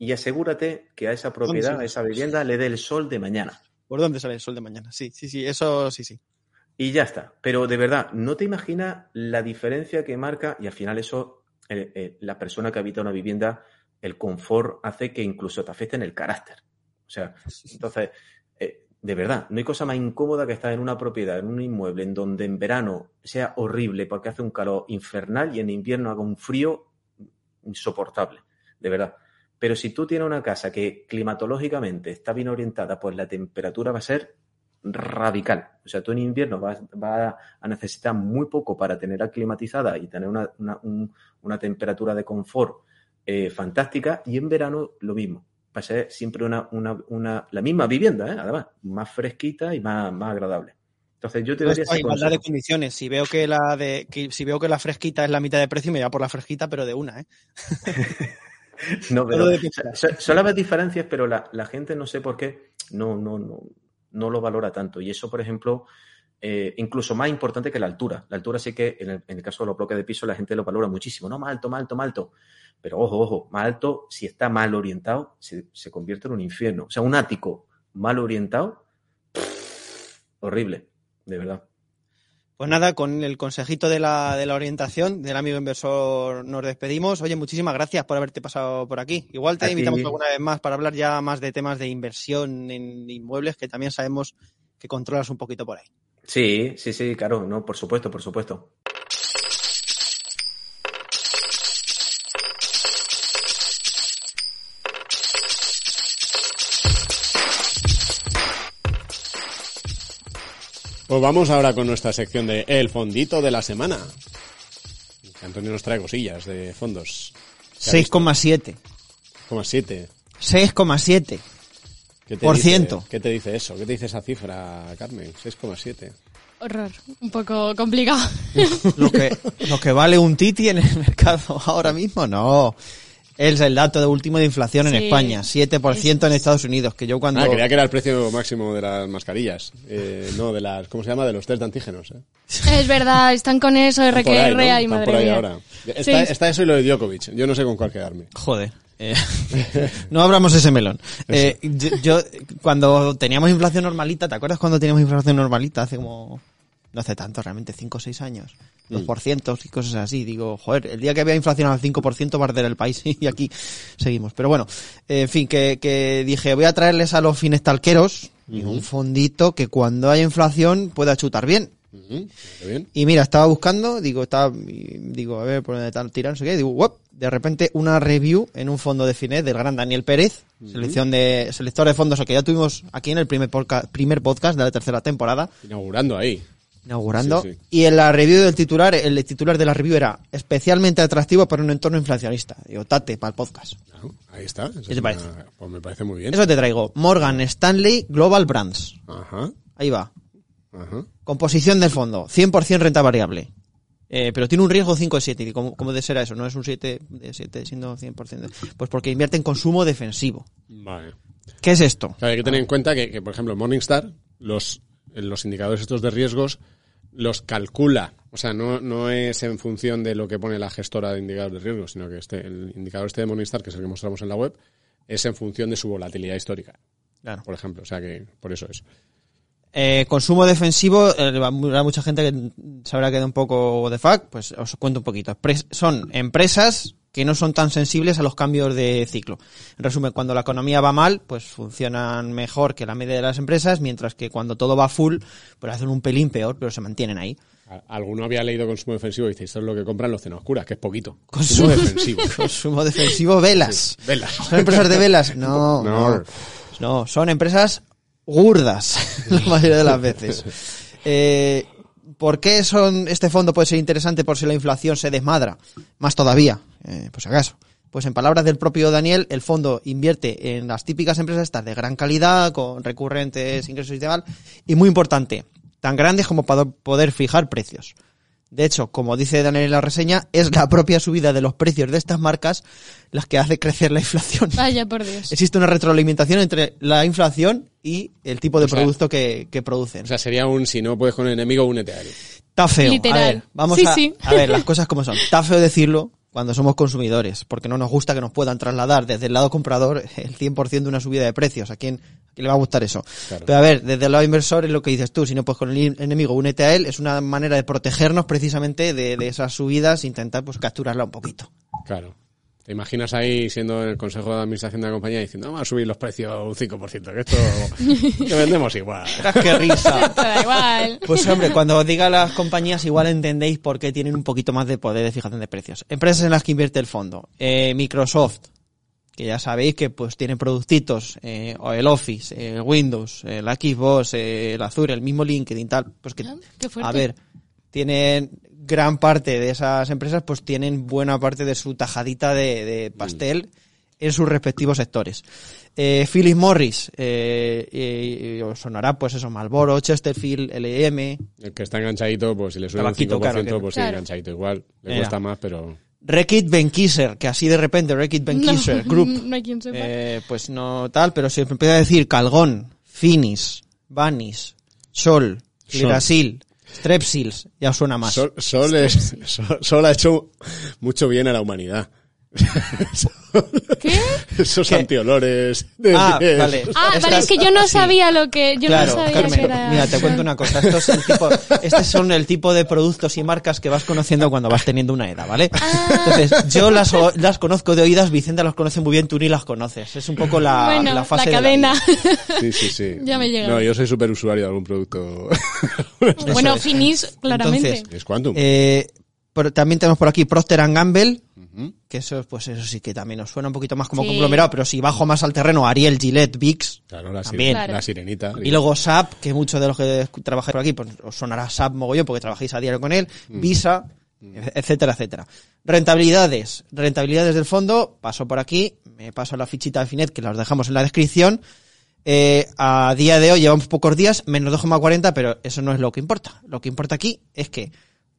D: y asegúrate que a esa propiedad, a esa vivienda, le dé el sol de mañana.
B: ¿Por dónde sale el sol de mañana? Sí, sí, sí, eso sí, sí.
D: Y ya está. Pero de verdad, no te imaginas la diferencia que marca y al final eso eh, eh, la persona que habita una vivienda, el confort hace que incluso te afecte en el carácter. O sea, entonces, eh, de verdad, no hay cosa más incómoda que estar en una propiedad, en un inmueble, en donde en verano sea horrible porque hace un calor infernal y en invierno haga un frío insoportable, de verdad. Pero si tú tienes una casa que climatológicamente está bien orientada, pues la temperatura va a ser radical. O sea, tú en invierno vas, vas a necesitar muy poco para tener climatizada y tener una, una, un, una temperatura de confort eh, fantástica y en verano lo mismo. Va a ser siempre una, una, una la misma vivienda, ¿eh? además, más fresquita y más, más agradable. Entonces yo te daría
B: pues, igualdad de condiciones. Si veo que la de que, si veo que la fresquita es la mitad de precio, me voy a por la fresquita, pero de una, ¿eh?
D: no, pero son las diferencias, pero la, la, gente no sé por qué no, no, no, no lo valora tanto. Y eso, por ejemplo, eh, incluso más importante que la altura. La altura sí que en el, en el, caso de los bloques de piso la gente lo valora muchísimo. No, más alto, más alto, más alto. Pero ojo, ojo, más alto, si está mal orientado, se, se convierte en un infierno. O sea, un ático mal orientado, pff, horrible, de verdad.
B: Pues nada, con el consejito de la, de la, orientación del amigo inversor nos despedimos. Oye, muchísimas gracias por haberte pasado por aquí. Igual te invitamos alguna vez más para hablar ya más de temas de inversión en inmuebles, que también sabemos que controlas un poquito por ahí.
D: Sí, sí, sí, claro, no, por supuesto, por supuesto.
A: Pues vamos ahora con nuestra sección de El Fondito de la Semana. Antonio nos trae cosillas de fondos.
B: 6,7.
A: 6,7.
B: 6,7.
A: ¿Qué te, dice, ¿Qué te dice eso? ¿Qué te dice esa cifra, Carmen? 6,7.
C: Horror, un poco complicado.
B: lo, que, lo que vale un Titi en el mercado ahora mismo, no. Es el dato de último de inflación en. España, 7% es... en Estados Unidos, que yo cuando...
A: Ah, creía que era el precio máximo de las mascarillas, eh, no, de las, ¿cómo se llama? De los test de antígenos. ¿eh?
C: Es verdad, están con eso, RQR, ahí, ¿no?
A: ahí,
C: madre
A: por ahí
C: mía.
A: ahora. Está, sí. está, eso y lo de Djokovic, yo no sé con cuál quedarme.
B: Joder. Eh, no abramos ese melón. Eh, yo, yo, cuando teníamos inflación normalita, ¿te acuerdas cuando teníamos inflación normalita? Hace como no hace tanto, realmente, 5 o 6 años, 2% y cosas así. Digo, joder, el día que había inflación al 5% va a arder el país y aquí seguimos. Pero bueno, en fin, que, que dije, voy a traerles a los fines talqueros uh -huh. un fondito que cuando haya inflación pueda chutar bien.
A: Bien.
B: Y mira, estaba buscando, digo, estaba, digo, a ver por dónde están tirando, no sé qué, digo, de repente una review en un fondo de Finet del gran Daniel Pérez, selección de, selector de fondos, que ya tuvimos aquí en el primer, podca- primer podcast de la tercera temporada,
A: Inaugurando ahí.
B: Inaugurando.
A: Sí, sí.
B: Y en la review del titular, el titular de la review era especialmente atractivo para un entorno inflacionista. Digo, tate para el podcast.
A: Ahí está. Eso
B: te parece?
A: una- pues me parece muy bien.
B: Eso te traigo. Morgan Stanley Global Brands.
A: Ajá,
B: Ahí va.
A: ajá.
B: Composición del fondo, 100% renta variable. Eh, pero tiene un riesgo 5 de 7. ¿Y cómo, cómo de será eso? No es un 7 de 7 siendo 100%. Pues porque invierte en consumo defensivo.
A: Vale.
B: ¿Qué es esto?
A: O sea, hay que tener en cuenta que, que, por ejemplo, Morningstar, los, los indicadores estos de riesgos, los calcula. O sea, no, no es en función de lo que pone la gestora de indicadores de riesgos, sino que este, el indicador este de Morningstar, que es el que mostramos en la web, es en función de su volatilidad histórica,
B: Claro.
A: por ejemplo. O sea, que por eso es.
B: Eh, consumo defensivo, eh, habrá mucha gente que se habrá quedado un poco de fuck, pues os cuento un poquito. Son empresas que no son tan sensibles a los cambios de ciclo. En resumen, cuando la economía va mal, pues funcionan mejor que la media de las empresas, mientras que cuando todo va full, pues hacen un pelín peor, pero se mantienen ahí.
A: Alguno había leído consumo defensivo y dice, esto es lo que compran los cenas oscuras, que es poquito. Consumo
B: Consumo
A: defensivo.
B: Consumo defensivo, velas.
A: Velas.
B: ¿Son empresas de velas? No,
A: No.
B: no. No, son empresas gurdas, la mayoría de las veces. Eh, ¿Por qué son, este fondo puede ser interesante por si la inflación se desmadra? Más todavía, eh, pues acaso. Pues en palabras del propio Daniel, el fondo invierte en las típicas empresas estas de gran calidad, con recurrentes ingresos y tal, y muy importante, tan grandes como para poder fijar precios. De hecho, como dice Daniel en la reseña, es la propia subida de los precios de estas marcas las que hace crecer la inflación.
C: Vaya por Dios.
B: Existe una retroalimentación entre la inflación y el tipo de
A: O sea,
B: producto que, que producen.
A: O sea, sería un, si no puedes con el enemigo, únete a él.
B: Está feo.
C: Literal.
B: A ver, vamos
C: Sí,
B: a,
C: sí.
B: a ver las cosas como son. Está feo decirlo cuando somos consumidores, porque no nos gusta que nos puedan trasladar desde el lado comprador el 100% de una subida de precios. ¿A quién, a quién le va a gustar eso?
A: Claro.
B: Pero a ver, desde el lado inversor es lo que dices tú. Si no puedes con el enemigo, únete a él. Es una manera de protegernos precisamente de, de esas subidas, intentar pues capturarla un poquito.
A: Claro. ¿Te imaginas ahí siendo el consejo de administración de la compañía diciendo, vamos a subir los precios un 5%, que esto que vendemos igual?
B: ¡Qué risa!
C: Pero da igual.
B: Pues hombre, cuando os diga las compañías igual entendéis por qué tienen un poquito más de poder de fijación de precios. Empresas en las que invierte el fondo. Eh, Microsoft, que ya sabéis que pues tiene productitos, eh, o el Office, el Windows, el Xbox, eh, el Azure, el mismo LinkedIn, tal, pues que,
C: Ah,
B: a ver, tienen gran parte de esas empresas pues tienen buena parte de su tajadita de, de pastel en sus respectivos sectores. Eh, Philip Morris, eh, eh, os sonará pues eso, Marlboro, Chesterfield, LM,
A: El que está enganchadito, pues si le sube un 5%,
B: Tabaquito, claro, que-
A: pues sí,
C: Claro.
A: enganchadito igual. Le
B: Mira.
A: cuesta más, pero...
B: Rekit Benkisser, que así de repente Rekit Benkisser
C: no,
B: Group,
C: No hay quien sepa.
B: eh, pues no tal, pero se empieza a decir Calgón, Finis, Vanis, Sol, Glirasil, Strepsils, ya suena más.
A: Sol, Sol es, Sol, Sol ha hecho mucho bien a la humanidad.
C: ¿Qué?
A: Esos
B: ¿Qué?
A: antiolores. de-
B: Ah, vale.
C: Ah,
B: Estas-
C: vale, es que yo no
B: sí.
C: sabía lo que. Yo
B: claro,
C: no sabía
B: Carmen,
C: que era.
B: mira, te cuento una cosa. Estos, son el tipo, estos son el tipo de productos y marcas que vas conociendo cuando vas teniendo una edad, ¿vale?
C: Ah.
B: Entonces, yo las, o- las conozco de oídas, Vicenta las conoce muy bien, tú ni las conoces. Es un poco la,
C: bueno,
B: la fase de
C: cadena.
A: Sí, sí, sí.
C: Ya me llega.
A: No, yo soy super usuario de algún producto.
C: Bueno, finis, claramente.
B: Entonces,
A: es Quantum.
B: Eh, pero también tenemos por aquí Procter Gamble, que eso, pues eso sí que también nos suena un poquito más como
C: Sí.
B: conglomerado, pero si bajo más al terreno, Ariel, Gillette, Vicks.
A: Claro, la,
B: También.
C: Claro.
A: la sirenita.
B: Y luego SAP, que muchos de los que trabajáis por aquí, pues os sonará SAP mogollón porque trabajáis a diario con él, Visa, etcétera, etcétera. Rentabilidades. Rentabilidades del fondo, paso por aquí, me paso la fichita de Finet que las dejamos en la descripción. Eh, a día de hoy llevamos pocos días, menos 2,40, pero eso no es lo que importa. Lo que importa aquí es que,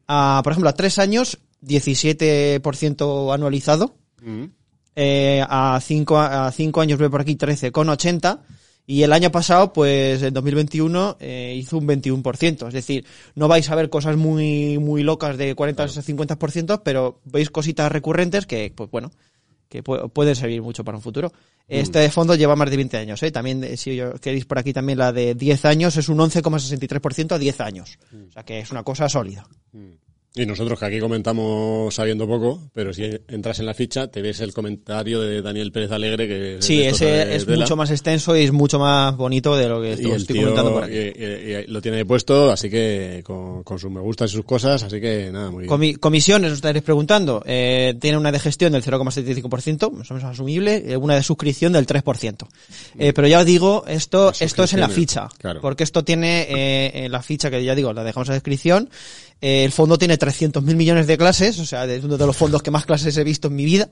B: a, por ejemplo, a tres años, 17% anualizado.
A: Ujú.
B: Eh, a cinco, a cinco años veo por aquí 13,80 y el año pasado, pues en 2021 eh, hizo un 21%. Es decir, no vais a ver cosas muy muy locas de 40 o 50%, pero veis cositas recurrentes que, pues bueno, que pu- pueden servir mucho para un futuro. Este fondo lleva más de 20 años, ¿eh? También, eh, si queréis por aquí también la de 10 años, es un 11,63% a 10 años. O sea que es una cosa sólida.
A: Y nosotros que aquí comentamos sabiendo poco, pero si entras en la ficha te ves el comentario de Daniel Pérez Alegre que
B: Sí,
A: esto de
B: ese es mucho más extenso y es mucho más bonito de lo que estoy, comentando por aquí.
A: y- y- y lo tiene puesto, así que con, con sus me gustas y sus cosas, así que nada, muy bien.
B: Comi- comisiones, os estaréis preguntando. Eh, tiene una de gestión del 0,75%, más o menos asumible, eh, una de suscripción del 3%. Eh, pero ya os digo, esto, esto es en la ficha.
A: claro.
B: Porque esto tiene eh, en la ficha que ya digo, la dejamos en la descripción. Eh, el fondo tiene 300.000 millones de clases, o sea, es uno de los fondos que más clases he visto en mi vida.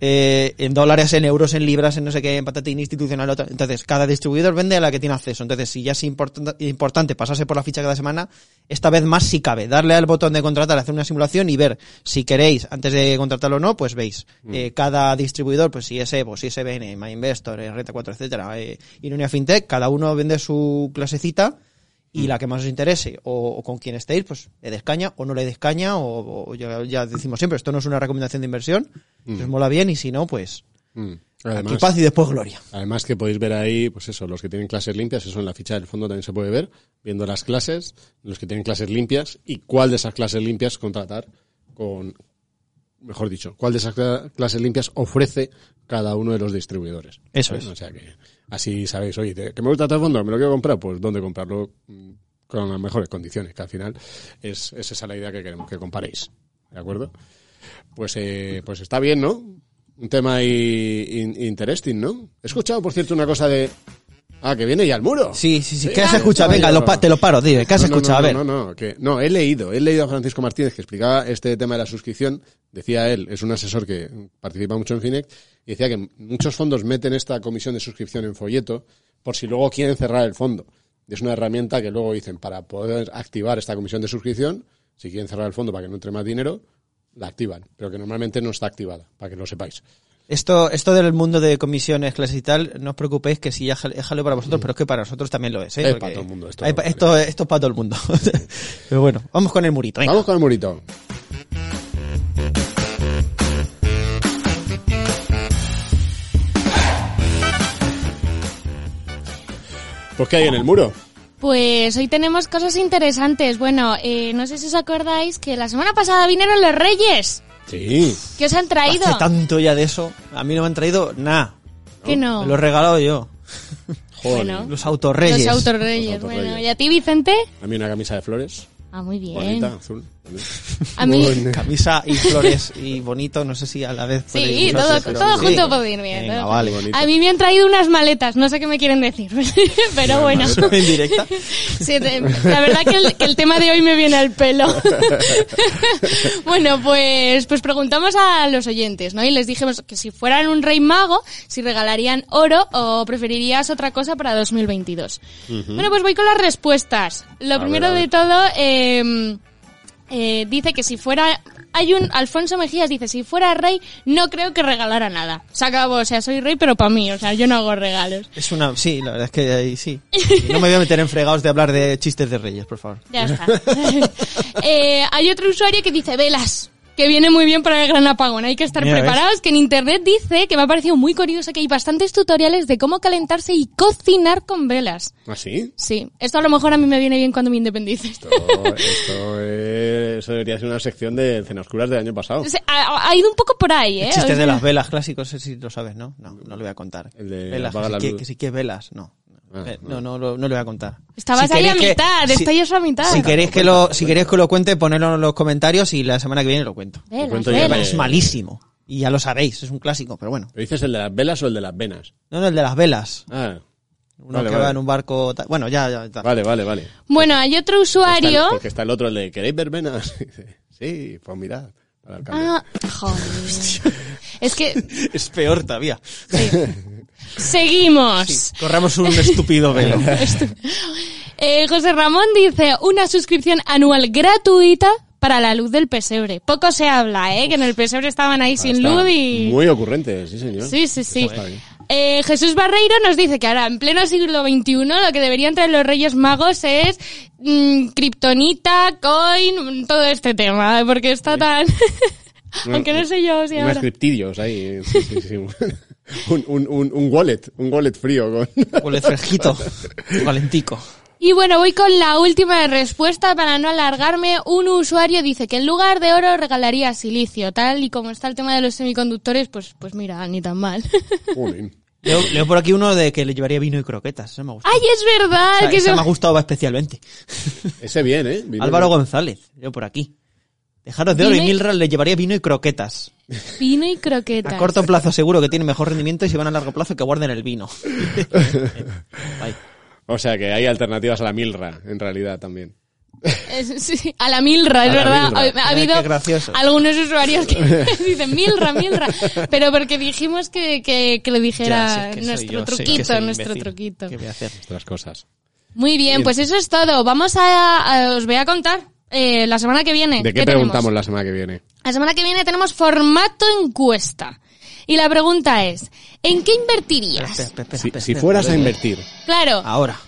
B: Eh, en dólares, en euros, en libras, en no sé qué, en patatín institucional. otra. Entonces, cada distribuidor vende a la que tiene acceso. Entonces, si ya es importan- importante pasarse por la ficha cada semana, esta vez más si cabe. Darle al botón de contratar, hacer una simulación y ver si queréis, antes de contratarlo o no, pues veis. Eh, cada distribuidor, pues si es Evo, si es EBN, MyInvestor, eh, Renta 4, etcétera, eh, Ironia FinTech, cada uno vende su clasecita y la que más os interese o, o con quien estéis, pues le des caña o no le des caña o, o ya, ya decimos siempre, esto no es una recomendación de inversión, si os mola bien y si no, pues
A: Mm.
B: aquí paz y después gloria.
A: además que podéis ver ahí, pues eso, los que tienen clases limpias, eso en la ficha del fondo también se puede ver, viendo las clases, los que tienen clases limpias y cuál de esas clases limpias contratar con, mejor dicho, cuál de esas cla- clases limpias ofrece cada uno de los distribuidores.
B: Eso
A: ¿Sabes?
B: es.
A: O sea que así sabéis, oye, que me gusta tal fondo, me lo quiero comprar, pues dónde comprarlo mm, con las mejores condiciones, que al final es, es esa la idea que queremos, que comparéis. ¿De acuerdo? Pues, eh, pues está bien, ¿no? Un tema in- interesting, ¿no? He escuchado, por cierto, una cosa de... Ah, que viene ya al muro.
B: Sí, sí, sí. ¿Qué has
A: ah,
B: escuchado? Venga, lo pa- te lo paro, dime. ¿Qué has
A: No, no,
B: escuchado?
A: no,
B: a ver.
A: No, no, que, no, he leído, he leído a Francisco Martínez que explicaba este tema de la suscripción. Decía él, es un asesor que participa mucho en Finec, y decía que muchos fondos meten esta comisión de suscripción en folleto por si luego quieren cerrar el fondo. Y es una herramienta que luego dicen, para poder activar esta comisión de suscripción, si quieren cerrar el fondo para que no entre más dinero, la activan, pero que normalmente no está activada, para que lo sepáis.
B: Esto, esto del mundo de comisiones, clases y tal, no os preocupéis que sí, ya es jaleo para vosotros, pero es que para nosotros también lo es, ¿eh?
A: Es
B: Porque
A: para todo el mundo esto.
B: hay esto, esto es para todo el mundo. pero bueno, vamos con el murito. venga.
A: Vamos con el murito. Pues ¿qué hay en el muro?
C: Pues hoy tenemos cosas interesantes. Bueno, eh, no sé si os acordáis que la semana pasada vinieron los Reyes.
A: Sí.
C: ¿Qué os han traído?
B: Hace tanto ya de eso. A mí no me han traído nada.
C: Que no.
B: Me lo he regalado yo.
A: Joder.
C: Bueno.
B: Los autorreyes.
C: Los autorreyes.
A: Los autorreyes.
C: Bueno, ¿y a ti, Vicente?
A: A mí una camisa de flores,
C: Ah, muy bien.
A: bonita, azul.
C: A mí,
B: Camisa y flores y bonito, no sé si a la vez.
C: sí, todo,
B: no sé,
C: todo
B: sí.
C: junto puede ir bien.
B: Venga, vale.
C: A mí me han traído unas maletas, no sé qué me quieren decir, pero bueno.
B: en directa.
C: Sí, la verdad que el, que el tema de hoy me viene al pelo. bueno, pues, pues preguntamos a los oyentes, ¿no? Y les dijimos que si fueran un rey mago, si regalarían oro o preferirías otra cosa para 2022. Bueno, pues voy con las respuestas. Lo
A: A
C: primero
A: ver.
C: de todo, eh, eh, dice que si fuera... Hay un Alfonso Mejías dice, si fuera rey, no creo que regalara nada. Se acabó, o sea, soy rey, pero para mí, o sea, yo no hago regalos.
B: Es una, sí, la verdad es que ahí sí. No me voy a meter en fregados de hablar de chistes de reyes, por favor.
C: Ya está. Eh, hay otro usuario que dice velas. Que viene muy bien para el gran apagón. Hay que estar
B: Mira, ¿ves?
C: preparados. Que en internet dice que me ha parecido muy curioso que hay bastantes tutoriales de cómo calentarse y cocinar con velas.
A: ¿Ah, sí?
C: Sí, esto a lo mejor a mí me viene bien cuando me independice.
A: Esto, esto es, eso debería ser una sección de cenas oscuras del año pasado.
C: Se- Ha, ha ido un poco por ahí, ¿eh?
B: El chiste
C: O
B: de las velas clásicos, no sé si lo sabes, ¿no? No, no lo voy a contar.
A: El de
B: velas, que,
A: la
B: sí que,
A: luz.
B: que sí que velas, no.
A: Ah,
B: Eh,
A: no.
B: no, no, lo- no lo voy a contar.
C: Estabas
B: Si
C: ahí a
B: queréis que-
C: mitad,
B: si-
C: estoy yo a mitad.
B: Si queréis que lo, si queréis que lo cuente, ponedlo en los comentarios y la semana que viene lo cuento.
C: Velas,
A: cuento yo
C: velas.
A: de-
B: Es malísimo. Y ya lo sabéis, es un clásico, pero bueno.
A: ¿Pero dices el de las velas o el de las venas?
B: No, no, el de las velas.
A: Ah,
B: Uno
A: Vale,
B: que
A: vale.
B: va en un barco. ta- Bueno, ya, ya. ta-
A: vale, vale, vale.
C: Bueno, hay otro
A: Está el-
C: usuario.
A: porque está el otro, el de ¿queréis ver venas? Y dice, sí, pues mirad. Para el cambio.
C: Ah, joder. Es que
B: Es peor todavía.
C: Seguimos.
B: Corramos un estúpido velo.
C: Eh, José Ramón dice una suscripción anual gratuita para la luz del pesebre. Poco se habla, ¿eh? Que en el pesebre estaban ahí sin
A: Está
C: luz y...
A: Muy ocurrente, sí, señor.
C: Sí, sí, sí. Eh, Jesús Barreiro nos dice que ahora, en pleno siglo XXI, lo que deberían traer los Reyes Magos es mm, Kryptonita, Coin, todo este tema, porque está tan... Aunque no sé yo si
A: Unos
C: ahora...
A: scriptillos ahí. Sí, sí, sí. un, un, un, un wallet, un wallet frío con...
B: Huele fresquito. Valentico.
C: Y bueno, voy con la última respuesta para no alargarme. Un usuario dice que en lugar de oro regalaría silicio. Tal y como está el tema de los semiconductores, pues, pues mira, ni tan mal.
B: Leo, leo por aquí uno de que le llevaría vino y croquetas. Eso me gusta.
C: ¡Ay, es verdad!
B: Esa-
C: que
B: esa
C: se-
B: me ha gustado especialmente.
A: Ese bien, ¿eh? Vino-
B: Álvaro González, leo por aquí. Dejaros de oro y Milra le llevaría vino y croquetas.
C: Vino y croquetas.
B: A corto plazo seguro que tiene mejor rendimiento y si van a largo plazo que guarden el vino.
A: O sea que hay alternativas a la Milra, en realidad, también.
C: Es- sí, a la Milra, es
A: la
C: verdad.
A: Milra.
C: Ha, habido algunos usuarios que dicen Milra, Milra. Pero porque dijimos que, que, que le dijera
B: Ya, sí, que soy
C: nuestro
B: yo, que
C: truquito, nuestro
B: imbécil.
C: truquito.
B: ¿Qué voy a hacer?
A: Otras cosas.
C: Muy bien,
A: Bien.
C: pues eso es todo. Vamos a, a- os voy a contar eh, la semana que viene.
A: ¿De qué
C: tenemos?
A: preguntamos la semana que viene?
C: La semana que viene tenemos formato encuesta. Y la pregunta es, ¿en qué invertirías?
B: Espera, espera, espera,
A: Si,
B: espera,
A: si
B: espera,
A: fueras a invertir,
C: Claro,
B: Ahora.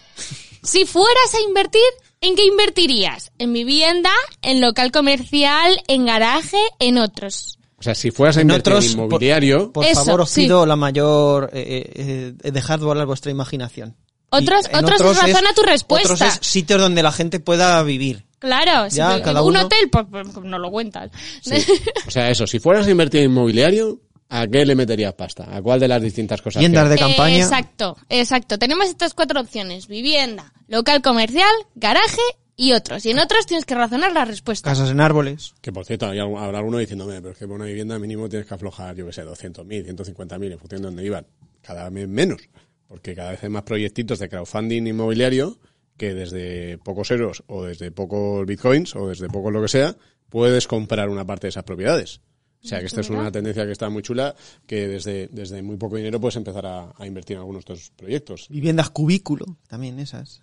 C: si fueras a invertir, ¿en qué invertirías? ¿En vivienda? ¿En local comercial? ¿En garaje? ¿En otros?
A: o sea, si fueras a
B: En
A: invertir
B: otros,
A: en inmobiliario,
B: Por
C: Eso,
B: favor, os
C: sí.
B: pido la mayor... Eh, eh, eh, dejad volar vuestra imaginación.
C: Otros-
B: en
C: otros es razona tu respuesta.
B: Otros es sitios donde la gente pueda vivir.
C: Claro, si
B: Ya, cada
C: un
B: uno.
C: hotel, pues, pues, no lo cuentas.
A: sí. o sea, eso, si fueras a invertir en inmobiliario, ¿a qué le meterías pasta? ¿A cuál de las distintas cosas?
B: Tiendas
A: que
B: de campaña.
C: Eh, exacto, exacto. Tenemos estas cuatro opciones. Vivienda, local comercial, garaje y otros. Y en otros tienes que razonar la respuesta.
B: Casas en árboles.
A: Que por cierto, hay habrá alguno diciéndome, pero es que por una vivienda mínimo tienes que aflojar, yo que sé, 200.000, 150.000, en función de dónde iban. Cada vez menos. Porque cada vez hay más proyectitos de crowdfunding inmobiliario que desde pocos euros o desde pocos bitcoins o desde pocos lo que sea, puedes comprar una parte de esas propiedades. O sea que esta es una tendencia que está muy chula, que desde, desde muy poco dinero puedes empezar a, a invertir en algunos de estos proyectos.
B: Viviendas cubículo. También esas.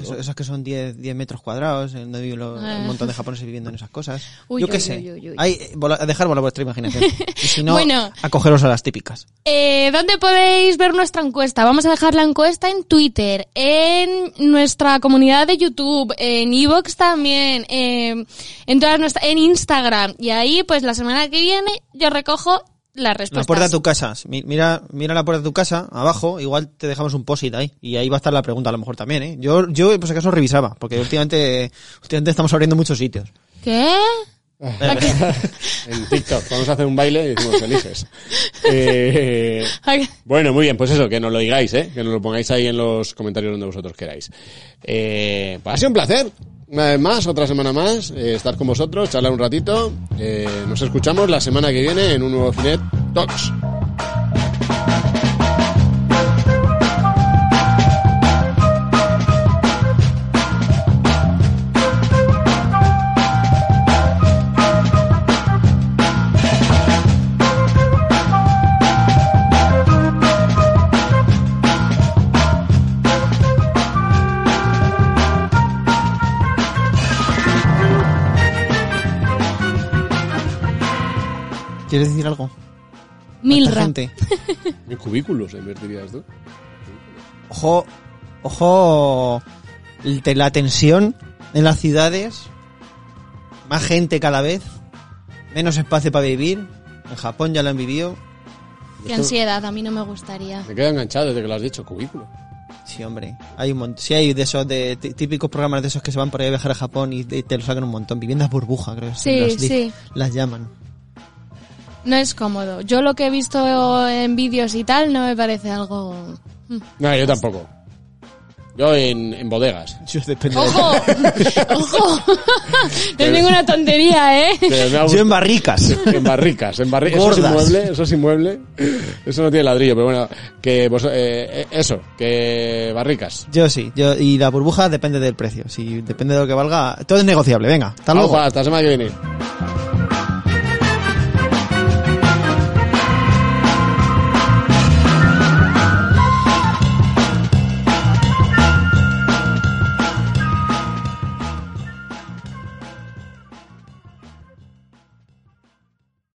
B: Eso- esas que son 10, 10 metros cuadrados, en donde viven lo-
C: Ah.
B: un montón de japoneses viviendo en esas cosas.
C: Uy,
B: Yo qué sé.
C: uy, uy.
B: Hay, vola- dejar volar vuestra imaginación. Y si no,
C: Bueno.
B: acogeros a las típicas.
C: Eh, ¿Dónde podéis ver nuestra encuesta? Vamos a dejar la encuesta en Twitter, en nuestra comunidad de YouTube, en Evox también, eh, en todas nuestras, en Instagram. Y ahí, pues la semana que viene, yo recojo las
B: La
C: respuestas.
B: puerta de tu casa. Mi- Mira, mira la puerta de tu casa, abajo, igual te dejamos un post-it ahí. Y ahí va a estar la pregunta a lo mejor también, ¿eh? Yo, yo por si acaso revisaba, porque últimamente, últimamente estamos abriendo muchos sitios.
C: ¿Qué?
A: en TikTok. Vamos a hacer un baile y decimos felices. Eh, bueno, muy bien, pues eso, que nos lo digáis, ¿eh? Que nos lo pongáis ahí en los comentarios donde vosotros queráis. Eh, pues ha sido un placer. Una vez más, otra semana más, eh, estar con vosotros, charlar un ratito. Eh, nos escuchamos la semana que viene en un nuevo Finet Talks.
B: ¿Quieres decir algo? Esta gente.
A: En cubículos invertirías tú.
B: Ojo, ojo, la tensión en las ciudades, más gente cada vez, menos espacio para vivir. En Japón ya lo han vivido.
C: Qué ansiedad, a mí no me gustaría.
A: Me quedo enganchado desde que lo has dicho, cubículo.
B: Sí, hombre. Hay un montón. Sí, hay de esos de tí- típicos programas de esos que se van por ahí a viajar a Japón y te, te lo sacan un montón. Viviendas burbuja, creo que
C: Sí,
B: las,
C: sí.
B: las llaman.
C: No es cómodo. Yo lo que he visto en vídeos y tal no me parece algo...
A: No, yo tampoco. Yo en, en bodegas.
B: Yo depende de-
C: ¡Ojo! ¡Ojo! no es ninguna tontería, ¿eh?
B: Yo en barricas.
A: En barricas, en barricas. Eso es
B: Gordas.
A: inmueble, eso es inmueble. Eso no tiene ladrillo, pero bueno, que vos, eh, eso, que barricas.
B: Yo sí. Yo, y la burbuja depende del precio. Si depende de lo que valga, todo es negociable. Venga, hasta luego.
A: hasta la semana que viene.